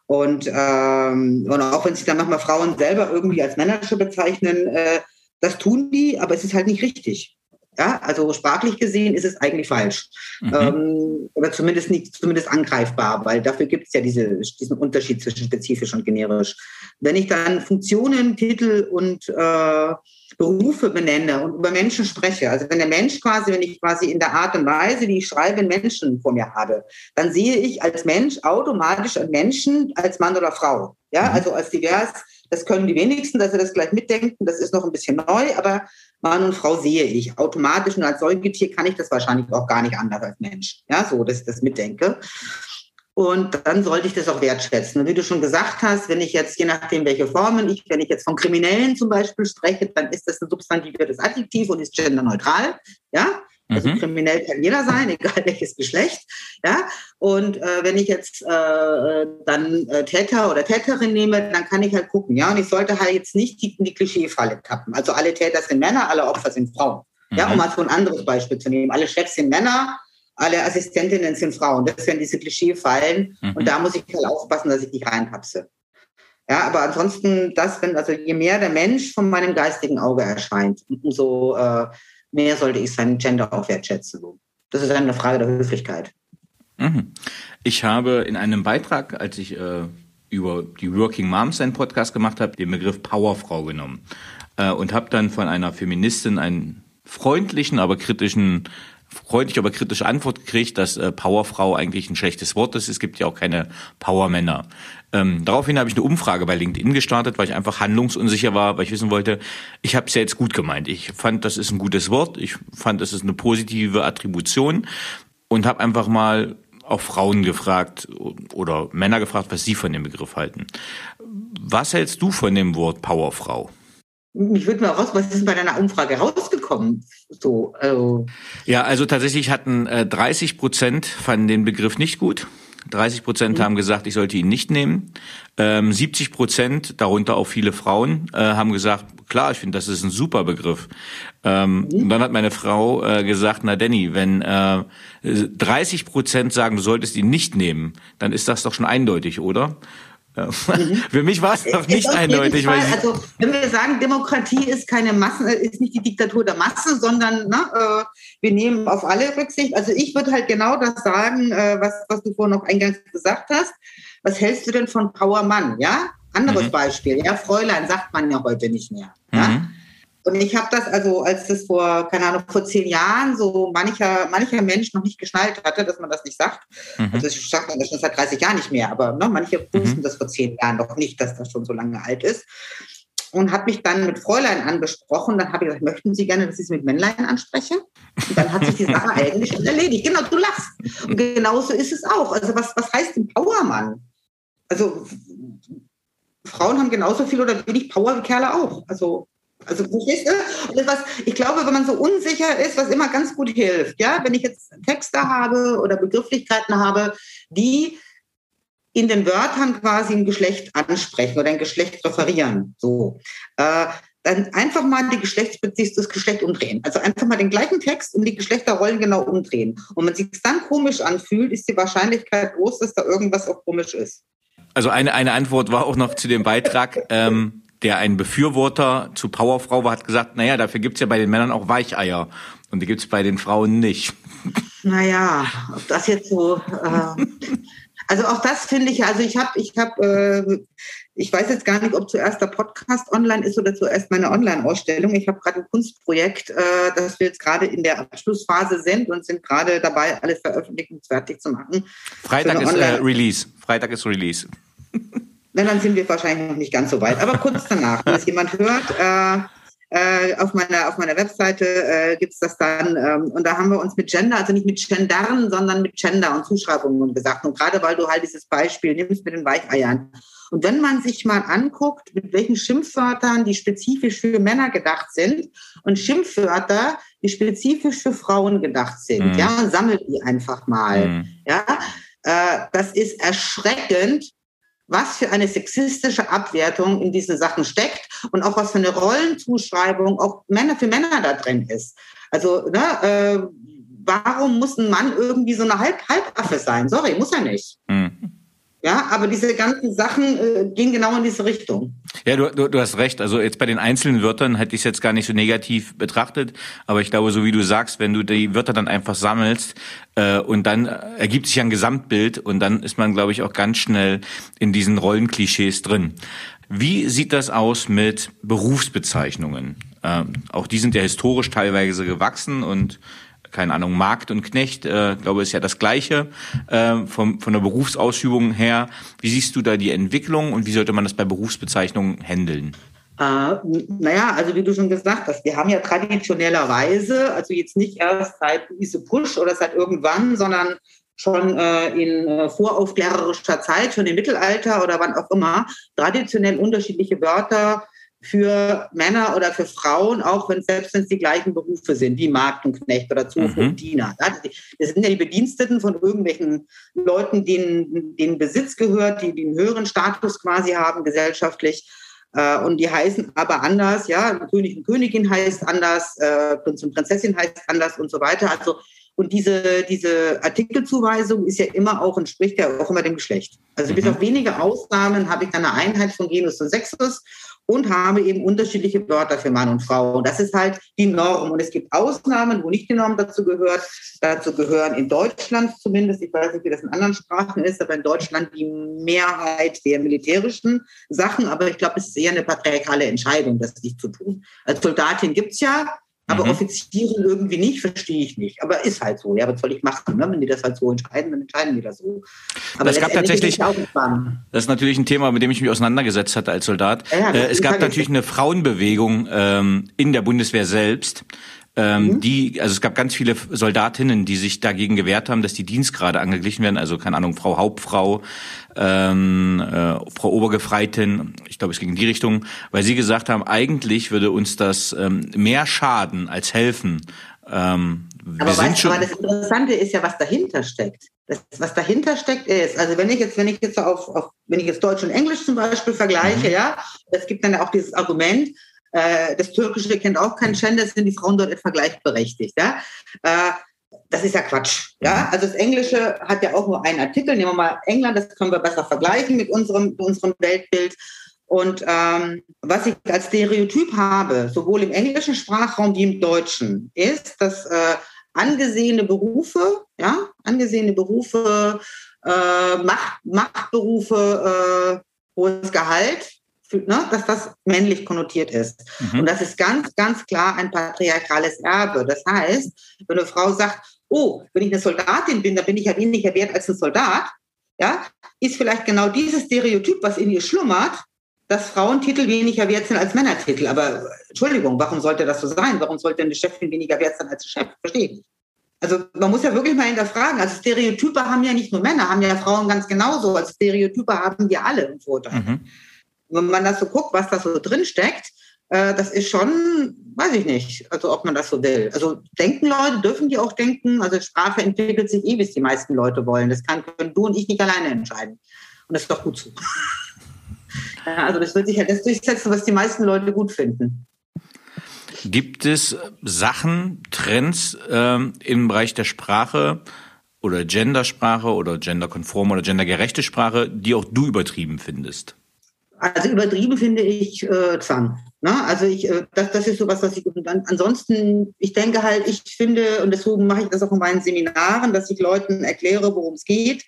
Und, ähm, und auch wenn sich dann manchmal Frauen selber irgendwie als Manager bezeichnen, äh, das tun die, aber es ist halt nicht richtig. Ja, also sprachlich gesehen ist es eigentlich falsch. Mhm. Ähm, oder zumindest nicht, zumindest angreifbar, weil dafür gibt es ja diese, diesen Unterschied zwischen spezifisch und generisch. Wenn ich dann Funktionen, Titel und äh, Berufe benenne und über Menschen spreche, also wenn der Mensch quasi, wenn ich quasi in der Art und Weise, wie ich schreibe, einen Menschen vor mir habe, dann sehe ich als Mensch automatisch einen Menschen als Mann oder Frau. Ja, mhm. also als divers. Das können die wenigsten, dass sie das gleich mitdenken. Das ist noch ein bisschen neu, aber Mann und Frau sehe ich automatisch. Und als Säugetier kann ich das wahrscheinlich auch gar nicht anders als Mensch. Ja, so, dass ich das mitdenke. Und dann sollte ich das auch wertschätzen. Und wie du schon gesagt hast, wenn ich jetzt, je nachdem, welche Formen ich, wenn ich jetzt von Kriminellen zum Beispiel spreche, dann ist das ein substantiviertes Adjektiv und ist genderneutral. Ja, also mhm. kriminell kann jeder sein, egal welches Geschlecht. Ja, und äh, wenn ich jetzt äh, dann äh, Täter oder Täterin nehme, dann kann ich halt gucken. Ja, und ich sollte halt jetzt nicht in die Klischeefalle tappen. Also alle Täter sind Männer, alle Opfer sind Frauen. Mhm. Ja, um mal so ein anderes Beispiel zu nehmen. Alle Chefs sind Männer, alle Assistentinnen sind Frauen. Das wären diese Klischeefallen. Mhm. Und da muss ich halt aufpassen, dass ich nicht reinpapse. Ja, aber ansonsten, das, wenn, also je mehr der Mensch von meinem geistigen Auge erscheint, umso äh, mehr sollte ich sein Gender auch wertschätzen. Das ist eine Frage der Höflichkeit. Mhm. Ich habe in einem Beitrag, als ich äh, über die Working Moms einen Podcast gemacht habe, den Begriff Powerfrau genommen äh, und habe dann von einer Feministin einen freundlichen, aber kritischen freundlich, aber kritische Antwort gekriegt, dass äh, Powerfrau eigentlich ein schlechtes Wort ist. Es gibt ja auch keine Powermänner. Ähm, daraufhin habe ich eine Umfrage bei LinkedIn gestartet, weil ich einfach handlungsunsicher war, weil ich wissen wollte, ich habe es ja jetzt gut gemeint. Ich fand, das ist ein gutes Wort. Ich fand, das ist eine positive Attribution und habe einfach mal auch Frauen gefragt oder Männer gefragt, was sie von dem Begriff halten. Was hältst du von dem Wort Powerfrau? Mich würde mal raus, was ist bei deiner Umfrage rausgekommen? So, also. Ja, also tatsächlich hatten äh, 30 Prozent fanden den Begriff nicht gut. 30 Prozent mhm. haben gesagt, ich sollte ihn nicht nehmen. Ähm, 70 Prozent, darunter auch viele Frauen, äh, haben gesagt, klar, ich finde, das ist ein super Begriff. Ähm, mhm. Und dann hat meine Frau äh, gesagt, na Danny, wenn äh, 30 Prozent sagen, du solltest ihn nicht nehmen, dann ist das doch schon eindeutig, oder? Für mich war es noch nicht eindeutig. Fall, also wenn wir sagen, Demokratie ist keine Massen, ist nicht die Diktatur der Masse, sondern ne, äh, wir nehmen auf alle Rücksicht. Also ich würde halt genau das sagen, äh, was, was du vorhin noch eingangs gesagt hast. Was hältst du denn von Powermann? Ja, anderes mhm. Beispiel. Ja, Fräulein sagt man ja heute nicht mehr. Ja? Mhm. Und ich habe das also, als das vor, keine Ahnung, vor zehn Jahren so mancher, mancher Mensch noch nicht geschnallt hatte, dass man das nicht sagt. Mhm. Also ich sage man das schon seit 30 Jahren nicht mehr, aber ne, manche wussten mhm. das vor zehn Jahren noch nicht, dass das schon so lange alt ist. Und habe mich dann mit Fräulein angesprochen. Dann habe ich gesagt, möchten Sie gerne, dass ich Sie mit Männlein anspreche? Und dann hat sich die Sache eigentlich schon erledigt. Genau, du lachst. Und genauso ist es auch. Also was, was heißt denn Powermann? Also Frauen haben genauso viel oder wenig Power wie Kerle auch. Also also du? Was, ich glaube, wenn man so unsicher ist, was immer ganz gut hilft, ja, wenn ich jetzt Texte habe oder Begrifflichkeiten habe, die in den Wörtern quasi ein Geschlecht ansprechen oder ein Geschlecht referieren, so, äh, dann einfach mal die Geschlechtsbeziehung, das Geschlecht umdrehen. Also einfach mal den gleichen Text und die Geschlechterrollen genau umdrehen. Und wenn sich dann komisch anfühlt, ist die Wahrscheinlichkeit groß, dass da irgendwas auch komisch ist. Also eine, eine Antwort war auch noch zu dem Beitrag. Ähm der ein Befürworter zu Powerfrau war, hat gesagt, naja, dafür gibt's ja bei den Männern auch Weicheier. Und die gibt's bei den Frauen nicht. Naja, ob das jetzt so. Äh, also auch das finde ich, also ich habe, ich habe, äh, ich weiß jetzt gar nicht, ob zuerst der Podcast online ist oder zuerst meine Online-Ausstellung. Ich habe gerade ein Kunstprojekt, äh, das wir jetzt gerade in der Abschlussphase sind und sind gerade dabei, alles veröffentlichungsfertig zu machen. Freitag ist äh, Release. Freitag ist Release. Na, dann sind wir wahrscheinlich noch nicht ganz so weit. Aber kurz danach, wenn es jemand hört, äh, äh, auf meiner auf meiner Webseite äh, gibt es das dann ähm, und da haben wir uns mit Gender, also nicht mit Gendern, sondern mit Gender und Zuschreibungen gesagt. Und gerade weil du halt dieses Beispiel nimmst mit den Weicheiern. Und wenn man sich mal anguckt, mit welchen Schimpfwörtern die spezifisch für Männer gedacht sind und Schimpfwörter, die spezifisch für Frauen gedacht sind, mhm. ja, sammelt die einfach mal. Mhm. Ja, äh, das ist erschreckend, was für eine sexistische Abwertung in diesen Sachen steckt und auch was für eine Rollenzuschreibung auch Männer für Männer da drin ist. Also, ne, äh, warum muss ein Mann irgendwie so eine Halb Halbaffe sein? Sorry, muss er nicht. Mhm. Ja, aber diese ganzen Sachen äh, gehen genau in diese Richtung. Ja, du, du, du hast recht. Also jetzt bei den einzelnen Wörtern hätte ich es jetzt gar nicht so negativ betrachtet. Aber ich glaube, so wie du sagst, wenn du die Wörter dann einfach sammelst äh, und dann ergibt sich ein Gesamtbild und dann ist man, glaube ich, auch ganz schnell in diesen Rollenklischees drin. Wie sieht das aus mit Berufsbezeichnungen? Ähm, auch die sind ja historisch teilweise gewachsen und keine Ahnung, Markt und Knecht, äh, glaube ist ja das Gleiche äh, vom, von der Berufsausübung her. Wie siehst du da die Entwicklung und wie sollte man das bei Berufsbezeichnungen handeln? Äh, naja, also wie du schon gesagt hast, wir haben ja traditionellerweise, also jetzt nicht erst seit Ise Push oder seit irgendwann, sondern schon äh, in äh, voraufklärerischer Zeit, schon im Mittelalter oder wann auch immer, traditionell unterschiedliche Wörter für Männer oder für Frauen, auch wenn selbst wenn es die gleichen Berufe sind, wie Markt und Knecht oder Zofe mhm. und Diener. Das sind ja die Bediensteten von irgendwelchen Leuten, denen, denen Besitz gehört, die, die einen höheren Status quasi haben gesellschaftlich. Äh, und die heißen aber anders, ja, König und Königin heißt anders, äh, Prinz und Prinzessin heißt anders und so weiter. Also und diese, diese Artikelzuweisung ist ja immer auch, entspricht ja auch immer dem Geschlecht. Also bis mhm. auf wenige Ausnahmen habe ich eine Einheit von Genus und Sexus und habe eben unterschiedliche Wörter für Mann und Frau. Und das ist halt die Norm. Und es gibt Ausnahmen, wo nicht die Norm dazu gehört. Dazu gehören in Deutschland zumindest, ich weiß nicht, wie das in anderen Sprachen ist, aber in Deutschland die Mehrheit der militärischen Sachen. Aber ich glaube, es ist eher eine patriarchale Entscheidung, das nicht zu tun. Als Soldatin gibt's ja aber mhm. Offizieren irgendwie nicht, verstehe ich nicht. Aber ist halt so. Ja, was soll ich machen? Ne? Wenn die das halt so entscheiden, dann entscheiden die das so. Aber es gab tatsächlich, das ist natürlich ein Thema, mit dem ich mich auseinandergesetzt hatte als Soldat. Ja, ja, äh, es gab natürlich eine Frauenbewegung ähm, in der Bundeswehr selbst, ähm, mhm. die, also es gab ganz viele Soldatinnen, die sich dagegen gewehrt haben, dass die Dienstgrade angeglichen werden. Also keine Ahnung, Frau Hauptfrau, ähm, äh, Frau Obergefreitin, ich glaube, es ging in die Richtung, weil sie gesagt haben, eigentlich würde uns das ähm, mehr schaden als helfen. Ähm, aber, weißt du, aber das Interessante ist ja, was dahinter steckt. Das, was dahinter steckt, ist, also wenn ich jetzt, wenn ich jetzt auf, auf wenn ich jetzt Deutsch und Englisch zum Beispiel vergleiche, mhm. ja, es gibt dann ja auch dieses Argument, äh, das Türkische kennt auch keinen Gender, sind die Frauen dort etwa gleichberechtigt. Ja? Äh, das ist ja Quatsch. Ja? Also das Englische hat ja auch nur einen Artikel. Nehmen wir mal England, das können wir besser vergleichen mit unserem, unserem Weltbild. Und ähm, was ich als Stereotyp habe, sowohl im englischen Sprachraum wie im deutschen, ist, dass äh, angesehene Berufe, ja, angesehene Berufe, äh, Macht, Machtberufe, äh, hohes Gehalt, ne, dass das männlich konnotiert ist. Mhm. Und das ist ganz, ganz klar ein patriarchales Erbe. Das heißt, wenn eine Frau sagt, oh, wenn ich eine Soldatin bin, dann bin ich ja weniger wert als ein Soldat, ja, ist vielleicht genau dieses Stereotyp, was in ihr schlummert, dass Frauentitel weniger wert sind als Männertitel. Aber Entschuldigung, warum sollte das so sein? Warum sollte eine Chefin weniger wert sein als ein Chef? Verstehe ich. Also man muss ja wirklich mal hinterfragen. Also Stereotype haben ja nicht nur Männer, haben ja Frauen ganz genauso. Also Stereotype haben wir alle im Vorteil. Mhm wenn man das so guckt, was da so drin steckt, äh, das ist schon, weiß ich nicht, also ob man das so will. Also denken Leute, dürfen die auch denken. Also Sprache entwickelt sich eh, wie es die meisten Leute wollen. Das kann, können du und ich nicht alleine entscheiden. Und das ist doch gut so. also das wird sich halt das durchsetzen, was die meisten Leute gut finden. Gibt es Sachen, Trends ähm, im Bereich der Sprache oder Gendersprache oder genderkonforme oder gendergerechte Sprache, die auch du übertrieben findest? Also übertrieben finde ich äh, Zwang. Ne? Also ich, äh, das, das ist so was, was ich dann, ansonsten, ich denke halt, ich finde, und deswegen mache ich das auch in meinen Seminaren, dass ich Leuten erkläre, worum es geht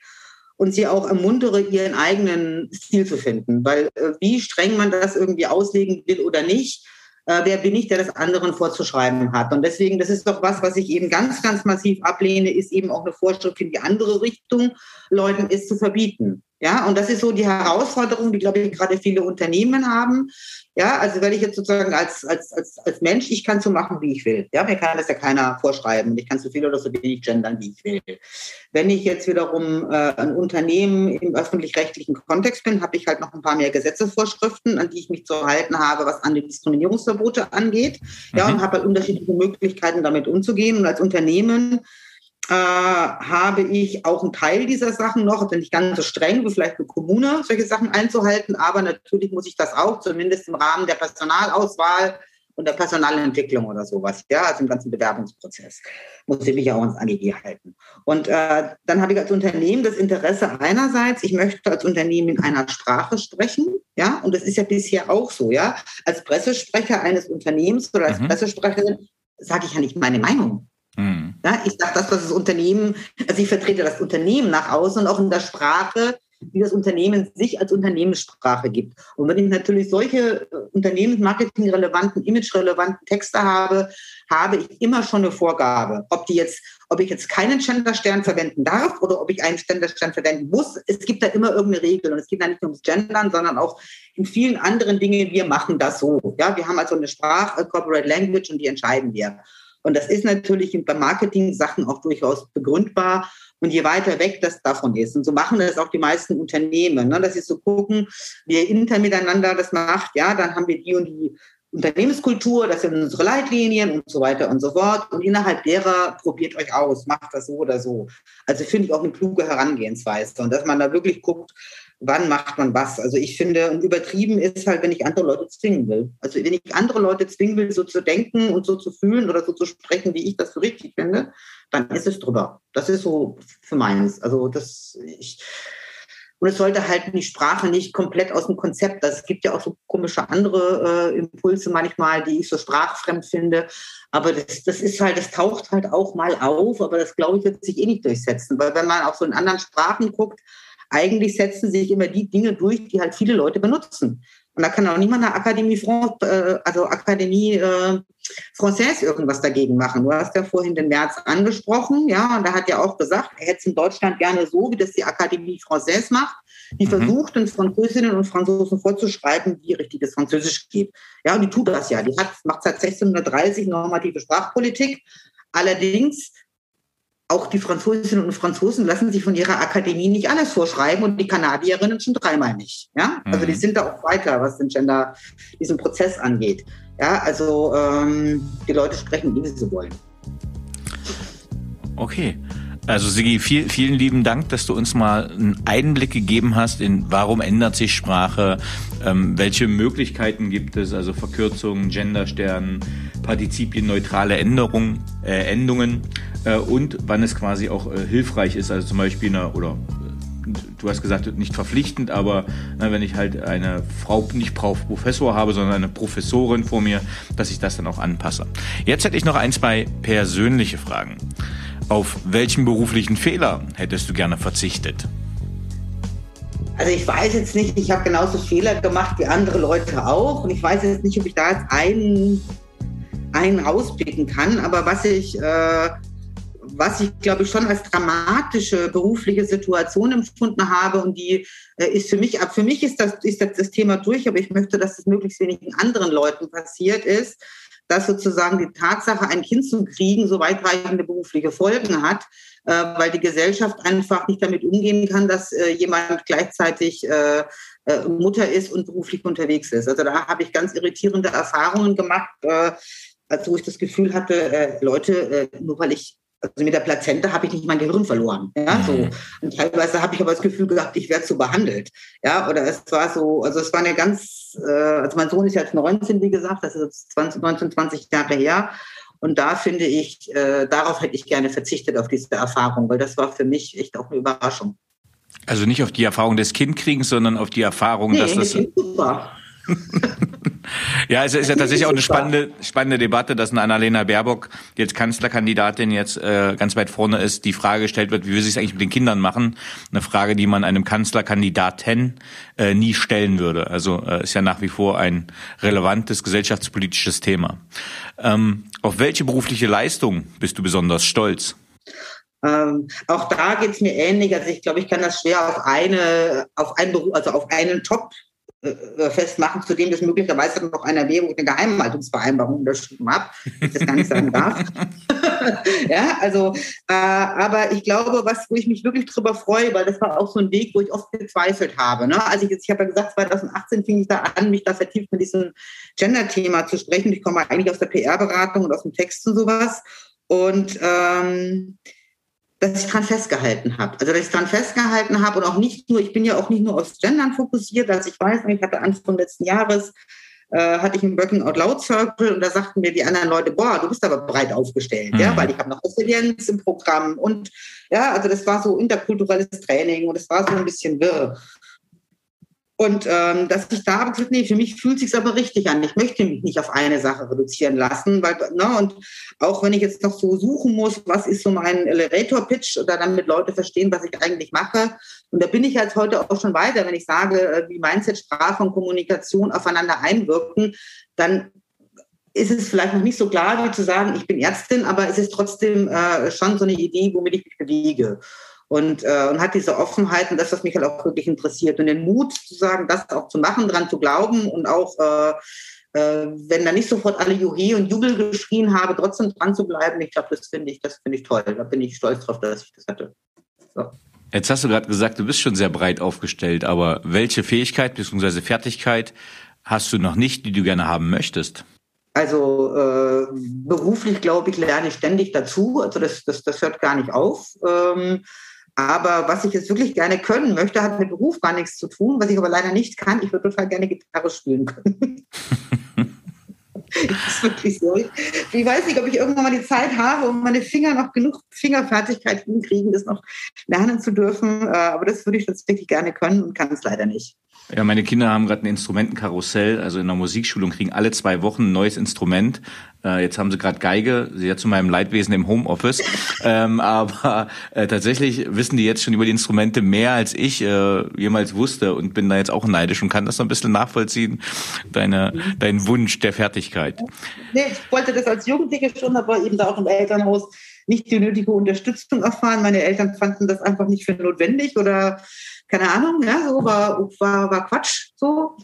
und sie auch ermuntere, ihren eigenen Stil zu finden. Weil äh, wie streng man das irgendwie auslegen will oder nicht, äh, wer bin ich, der das anderen vorzuschreiben hat. Und deswegen, das ist doch was, was ich eben ganz, ganz massiv ablehne, ist eben auch eine Vorschrift in die andere Richtung, Leuten es zu verbieten. Ja, und das ist so die Herausforderung, die, glaube ich, gerade viele Unternehmen haben. Ja, also wenn ich jetzt sozusagen als, als, als, als Mensch, ich kann so machen, wie ich will. Ja, mir kann das ja keiner vorschreiben. Ich kann so viel oder so wenig gendern, wie ich will. Wenn ich jetzt wiederum äh, ein Unternehmen im öffentlich-rechtlichen Kontext bin, habe ich halt noch ein paar mehr Gesetzesvorschriften, an die ich mich zu halten habe, was Antidiskriminierungsverbote angeht. Ja, mhm. und habe halt unterschiedliche Möglichkeiten, damit umzugehen. Und als Unternehmen äh, habe ich auch einen Teil dieser Sachen noch, also nicht ganz so streng wie vielleicht eine Kommune, solche Sachen einzuhalten, aber natürlich muss ich das auch, zumindest im Rahmen der Personalauswahl und der Personalentwicklung oder sowas, ja, also im ganzen Bewerbungsprozess muss ich mich auch ans AGG halten. Und äh, dann habe ich als Unternehmen das Interesse einerseits, ich möchte als Unternehmen in einer Sprache sprechen, ja, und das ist ja bisher auch so, ja, als Pressesprecher eines Unternehmens oder als mhm. Pressesprecherin sage ich ja nicht meine Meinung. Ja, ich sage das, was das Unternehmen, also ich vertrete das Unternehmen nach außen und auch in der Sprache wie das Unternehmen sich als Unternehmenssprache gibt. Und wenn ich natürlich solche äh, unternehmensmarketing-relevanten, image-relevanten Texte habe, habe ich immer schon eine Vorgabe, ob die jetzt, ob ich jetzt keinen Genderstern verwenden darf oder ob ich einen Genderstern verwenden muss. Es gibt da immer irgendeine Regel und es geht da nicht nur ums Gendern, sondern auch in vielen anderen Dingen. Wir machen das so. Ja, wir haben also eine Sprache, Corporate Language und die entscheiden wir. Und das ist natürlich bei Marketing-Sachen auch durchaus begründbar. Und je weiter weg das davon ist, und so machen das auch die meisten Unternehmen, ne, dass sie so gucken, wie ihr intern miteinander das macht, ja, dann haben wir die und die Unternehmenskultur, das sind unsere Leitlinien und so weiter und so fort. Und innerhalb derer probiert euch aus, macht das so oder so. Also finde ich auch eine kluge Herangehensweise. Und dass man da wirklich guckt, wann macht man was. Also ich finde, übertrieben ist halt, wenn ich andere Leute zwingen will. Also wenn ich andere Leute zwingen will, so zu denken und so zu fühlen oder so zu sprechen, wie ich das für richtig finde, dann ist es drüber. Das ist so für meins. Also das, ich, und es sollte halt die Sprache nicht komplett aus dem Konzept. Also es gibt ja auch so komische andere äh, Impulse manchmal, die ich so sprachfremd finde. Aber das, das ist halt, das taucht halt auch mal auf, aber das glaube ich wird sich eh nicht durchsetzen. Weil wenn man auch so in anderen Sprachen guckt, eigentlich setzen sich immer die Dinge durch, die halt viele Leute benutzen. Und da kann auch niemand eine Akademie, äh, also Akademie äh, Française irgendwas dagegen machen. Du hast ja vorhin den März angesprochen, ja, und da hat ja auch gesagt, er hätte es in Deutschland gerne so, wie das die Akademie Française macht. Die mhm. versucht, den Französinnen und Franzosen vorzuschreiben, wie richtiges Französisch geht. Ja, und die tut das ja. Die hat, macht seit 1630 normative Sprachpolitik. Allerdings auch die Französinnen und Franzosen lassen sich von ihrer Akademie nicht alles vorschreiben und die Kanadierinnen schon dreimal nicht. Ja, also die mhm. sind da auch weiter, was den Gender, diesen Prozess angeht. Ja, also ähm, die Leute sprechen, wie sie wollen. Okay. Also Sigi, viel, vielen lieben Dank, dass du uns mal einen Einblick gegeben hast in warum ändert sich Sprache, ähm, welche Möglichkeiten gibt es, also Verkürzungen, Gendersternen, partizipienneutrale Änderungen, äh, Endungen äh, und wann es quasi auch äh, hilfreich ist, also zum Beispiel eine, oder du hast gesagt, nicht verpflichtend, aber na, wenn ich halt eine Frau, nicht Professor habe, sondern eine Professorin vor mir, dass ich das dann auch anpasse. Jetzt hätte ich noch ein, zwei persönliche Fragen. Auf welchen beruflichen Fehler hättest du gerne verzichtet? Also ich weiß jetzt nicht, ich habe genauso Fehler gemacht wie andere Leute auch. Und ich weiß jetzt nicht, ob ich da jetzt einen, einen rauspicken kann. Aber was ich, äh, was ich glaube ich schon als dramatische berufliche Situation empfunden habe und die äh, ist für mich, für mich ist das, ist das, Thema durch, aber ich möchte, dass das möglichst wenigen anderen Leuten passiert ist, dass sozusagen die Tatsache, ein Kind zu kriegen, so weitreichende berufliche Folgen hat, äh, weil die Gesellschaft einfach nicht damit umgehen kann, dass äh, jemand gleichzeitig äh, Mutter ist und beruflich unterwegs ist. Also da habe ich ganz irritierende Erfahrungen gemacht, äh, als wo ich das Gefühl hatte, Leute, nur weil ich also mit der Plazenta habe ich nicht mein Gehirn verloren. Ja, so. Mhm. Und teilweise habe ich aber das Gefühl gehabt, ich werde so behandelt. Ja, oder es war so, also es war eine ganz, äh, also mein Sohn ist jetzt 19, wie gesagt, das ist jetzt 20, 19, 20 Jahre her. Und da finde ich, äh, darauf hätte ich gerne verzichtet, auf diese Erfahrung, weil das war für mich echt auch eine Überraschung. Also nicht auf die Erfahrung des Kindkriegens, sondern auf die Erfahrung, nee, dass das. Super. ja, es ist ja tatsächlich auch eine spannende, spannende Debatte, dass eine Annalena Baerbock, die jetzt Kanzlerkandidatin jetzt äh, ganz weit vorne ist, die Frage gestellt wird, wie wir es eigentlich mit den Kindern machen. Eine Frage, die man einem Kanzlerkandidaten äh, nie stellen würde. Also äh, ist ja nach wie vor ein relevantes gesellschaftspolitisches Thema. Ähm, auf welche berufliche Leistung bist du besonders stolz? Ähm, auch da geht es mir ähnlich. Also ich glaube, ich kann das schwer auf eine, auf einen Beruf, also auf einen Top festmachen, zu dem das möglicherweise noch eine Erwägung, eine Geheimhaltungsvereinbarung unterschrieben habe, ich das gar nicht sagen darf. ja, also, äh, aber ich glaube, was, wo ich mich wirklich drüber freue, weil das war auch so ein Weg, wo ich oft gezweifelt habe. Ne? Also ich, ich habe ja gesagt, 2018 fing ich da an, mich da vertieft mit diesem Gender-Thema zu sprechen. Ich komme eigentlich aus der PR-Beratung und aus dem Text und sowas. Und ähm, dass ich dran festgehalten habe. Also dass ich dran festgehalten habe und auch nicht nur, ich bin ja auch nicht nur aufs Gendern fokussiert, als ich weiß, ich hatte Anfang letzten Jahres äh, hatte ich einen Working Out Loud Circle und da sagten mir die anderen Leute, boah, du bist aber breit aufgestellt, mhm. ja, weil ich habe noch Resilienz im Programm und ja, also das war so interkulturelles Training und es war so ein bisschen wirr. Und ähm, dass ich da habe gesagt, nee, für mich fühlt sich aber richtig an. Ich möchte mich nicht auf eine Sache reduzieren lassen, weil ne, und auch wenn ich jetzt noch so suchen muss, was ist so mein Elevator-Pitch oder damit Leute verstehen, was ich eigentlich mache. Und da bin ich jetzt heute auch schon weiter, wenn ich sage, äh, wie Mindset, Sprache und Kommunikation aufeinander einwirken, dann ist es vielleicht noch nicht so klar, wie zu sagen, ich bin Ärztin, aber es ist trotzdem äh, schon so eine Idee, womit ich mich bewege und, äh, und hat diese Offenheit und das, was mich halt auch wirklich interessiert und den Mut zu sagen, das auch zu machen, dran zu glauben und auch äh, äh, wenn da nicht sofort alle Juhe und Jubel geschrien habe, trotzdem dran zu bleiben, ich glaube, das finde ich, das finde ich toll. Da bin ich stolz drauf, dass ich das hatte. So. Jetzt hast du gerade gesagt, du bist schon sehr breit aufgestellt, aber welche Fähigkeit bzw. Fertigkeit hast du noch nicht, die du gerne haben möchtest? Also äh, beruflich, glaube ich, lerne ich ständig dazu. Also das, das, das hört gar nicht auf. Ähm, aber was ich jetzt wirklich gerne können möchte, hat mit Beruf gar nichts zu tun. Was ich aber leider nicht kann, ich würde total gerne Gitarre spielen können. das ist wirklich so. Ich weiß nicht, ob ich irgendwann mal die Zeit habe, um meine Finger noch genug Fingerfertigkeit hinkriegen, das noch lernen zu dürfen. Äh, aber das würde ich tatsächlich gerne können und kann es leider nicht. Ja, meine Kinder haben gerade ein Instrumentenkarussell, also in der Musikschulung kriegen alle zwei Wochen ein neues Instrument. Äh, jetzt haben sie gerade Geige, sehr zu meinem Leidwesen im Homeoffice. ähm, aber äh, tatsächlich wissen die jetzt schon über die Instrumente mehr, als ich äh, jemals wusste und bin da jetzt auch neidisch und kann das so ein bisschen nachvollziehen, deine, mhm. dein Wunsch der Fertigkeit. Nee, ich wollte das als Jugendliche schon, aber eben da auch im Elternhaus nicht die nötige Unterstützung erfahren. Meine Eltern fanden das einfach nicht für notwendig oder keine Ahnung, ja, so war, war, war Quatsch so.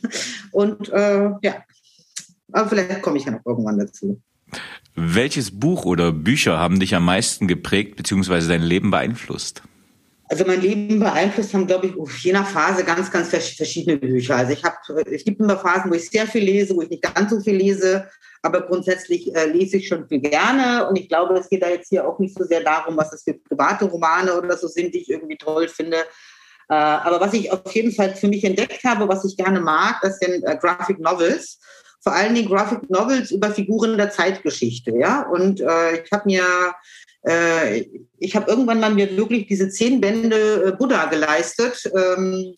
Und äh, ja, aber vielleicht komme ich ja noch irgendwann dazu. Welches Buch oder Bücher haben dich am meisten geprägt bzw. dein Leben beeinflusst? Also mein Leben beeinflusst haben, glaube ich, je nach Phase ganz, ganz verschiedene Bücher. Also ich habe, es gibt immer Phasen, wo ich sehr viel lese, wo ich nicht ganz so viel lese, aber grundsätzlich äh, lese ich schon viel gerne. Und ich glaube, es geht da jetzt hier auch nicht so sehr darum, was das für private Romane oder so sind, die ich irgendwie toll finde, äh, aber was ich auf jeden Fall für mich entdeckt habe, was ich gerne mag, das sind äh, Graphic Novels. Vor allen Dingen Graphic Novels über Figuren der Zeitgeschichte. Ja? Und äh, ich habe mir äh, ich habe irgendwann mal mir wirklich diese zehn Bände äh, Buddha geleistet. Ähm,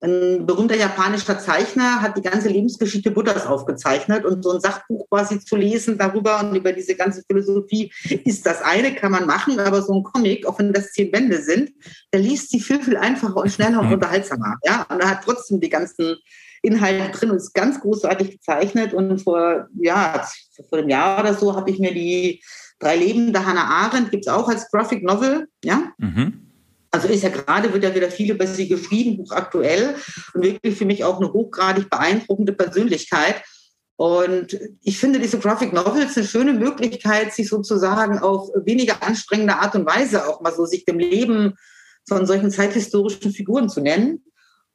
ein berühmter japanischer Zeichner hat die ganze Lebensgeschichte Buddhas aufgezeichnet und so ein Sachbuch quasi zu lesen darüber und über diese ganze Philosophie ist das eine, kann man machen, aber so ein Comic, auch wenn das zehn Bände sind, der liest sie viel, viel einfacher und schneller und mhm. unterhaltsamer. Ja, und er hat trotzdem die ganzen Inhalte drin und ist ganz großartig gezeichnet und vor, ja, vor einem Jahr oder so habe ich mir die Drei Leben der Hannah Arendt, gibt es auch als Graphic Novel, ja. Mhm also ist ja gerade, wird ja wieder viel über sie geschrieben, hochaktuell und wirklich für mich auch eine hochgradig beeindruckende Persönlichkeit. Und ich finde diese Graphic Novels eine schöne Möglichkeit, sich sozusagen auf weniger anstrengende Art und Weise auch mal so sich dem Leben von solchen zeithistorischen Figuren zu nennen.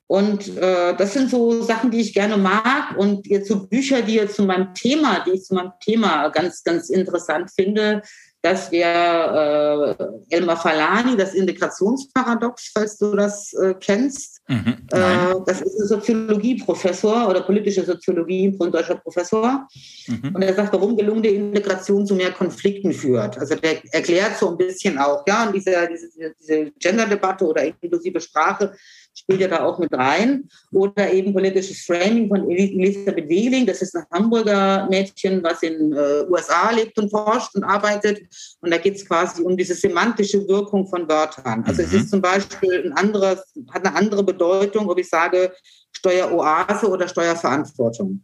Und äh, das sind so Sachen, die ich gerne mag. Und jetzt so Bücher, die jetzt zu meinem Thema, die ich zu meinem Thema ganz, ganz interessant finde, das wäre äh, Elmar Falani, das Integrationsparadox, falls du das äh, kennst. Mhm, äh, das ist ein Soziologieprofessor oder politische Soziologie, ein deutscher Professor. Mhm. Und er sagt, warum gelungene Integration zu mehr Konflikten führt. Also der erklärt so ein bisschen auch, ja, und diese, diese, diese Gender-Debatte oder inklusive Sprache spielt ja da auch mit rein. Oder eben politisches Framing von Elisabeth Wehling. Das ist ein Hamburger Mädchen, was in äh, USA lebt und forscht und arbeitet. Und da geht es quasi um diese semantische Wirkung von Wörtern. Also mhm. es ist zum Beispiel ein anderes, hat eine andere Bedeutung, ob ich sage Steueroase oder Steuerverantwortung.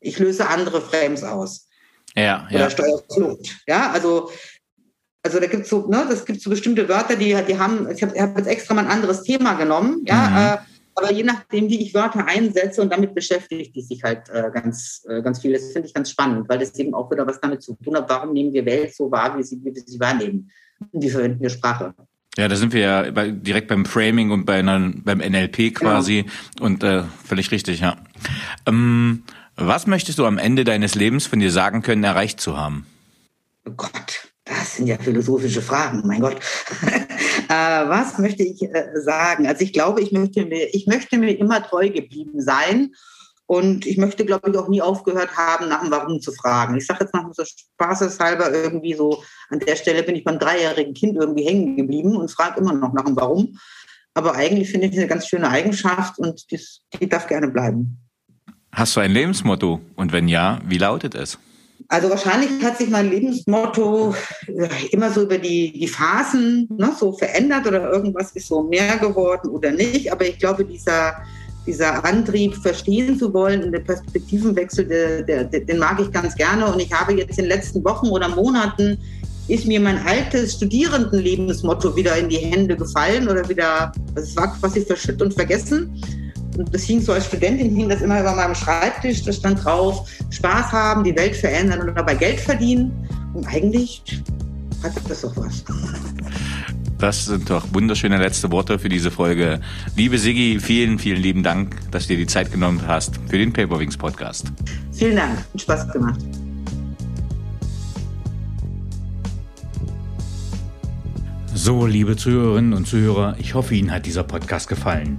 Ich löse andere Frames aus. Ja, ja. Oder Steuerflucht. Ja, also also da gibt es so, ne, das gibt so bestimmte Wörter, die, die haben, ich habe hab jetzt extra mal ein anderes Thema genommen, ja, mhm. äh, aber je nachdem, wie ich Wörter einsetze und damit beschäftigt die sich halt äh, ganz, äh, ganz viel. Das finde ich ganz spannend, weil das eben auch wieder was damit zu tun hat, warum nehmen wir Welt so wahr, wie, sie, wie wir sie wahrnehmen. Und wie verwenden wir Sprache. Ja, da sind wir ja bei, direkt beim Framing und bei einer, beim NLP quasi genau. und äh, völlig richtig, ja. Ähm, was möchtest du am Ende deines Lebens von dir sagen können, erreicht zu haben? Oh Gott. Das sind ja philosophische Fragen, mein Gott. Äh, was möchte ich äh, sagen? Also ich glaube, ich möchte mir, ich möchte mir immer treu geblieben sein. Und ich möchte, glaube ich, auch nie aufgehört haben, nach dem Warum zu fragen. Ich sage jetzt mal so spaßeshalber irgendwie so, an der Stelle bin ich beim dreijährigen Kind irgendwie hängen geblieben und frage immer noch nach dem Warum. Aber eigentlich finde ich eine ganz schöne Eigenschaft und dies, die darf gerne bleiben. Hast du ein Lebensmotto? Und wenn ja, wie lautet es? Also wahrscheinlich hat sich mein Lebensmotto äh, immer so über die, die Phasen ne, so verändert oder irgendwas ist so mehr geworden oder nicht. Aber ich glaube, dieser, dieser Antrieb, verstehen zu wollen und der Perspektivenwechsel, der, der, den mag ich ganz gerne. Und ich habe jetzt in den letzten Wochen oder Monaten ist mir mein altes Studierendenlebensmotto wieder in die Hände gefallen oder wieder, es war quasi verschütt und vergessen. Und das hing so als Studentin, hing das immer über meinem Schreibtisch. Da stand drauf, Spaß haben, die Welt verändern und dabei Geld verdienen. Und eigentlich hat das doch was. Das sind doch wunderschöne letzte Worte für diese Folge. Liebe Sigi, vielen, vielen lieben Dank, dass du dir die Zeit genommen hast für den Paperwings Podcast. Vielen Dank, hat Spaß gemacht. So, liebe Zuhörerinnen und Zuhörer, ich hoffe, Ihnen hat dieser Podcast gefallen.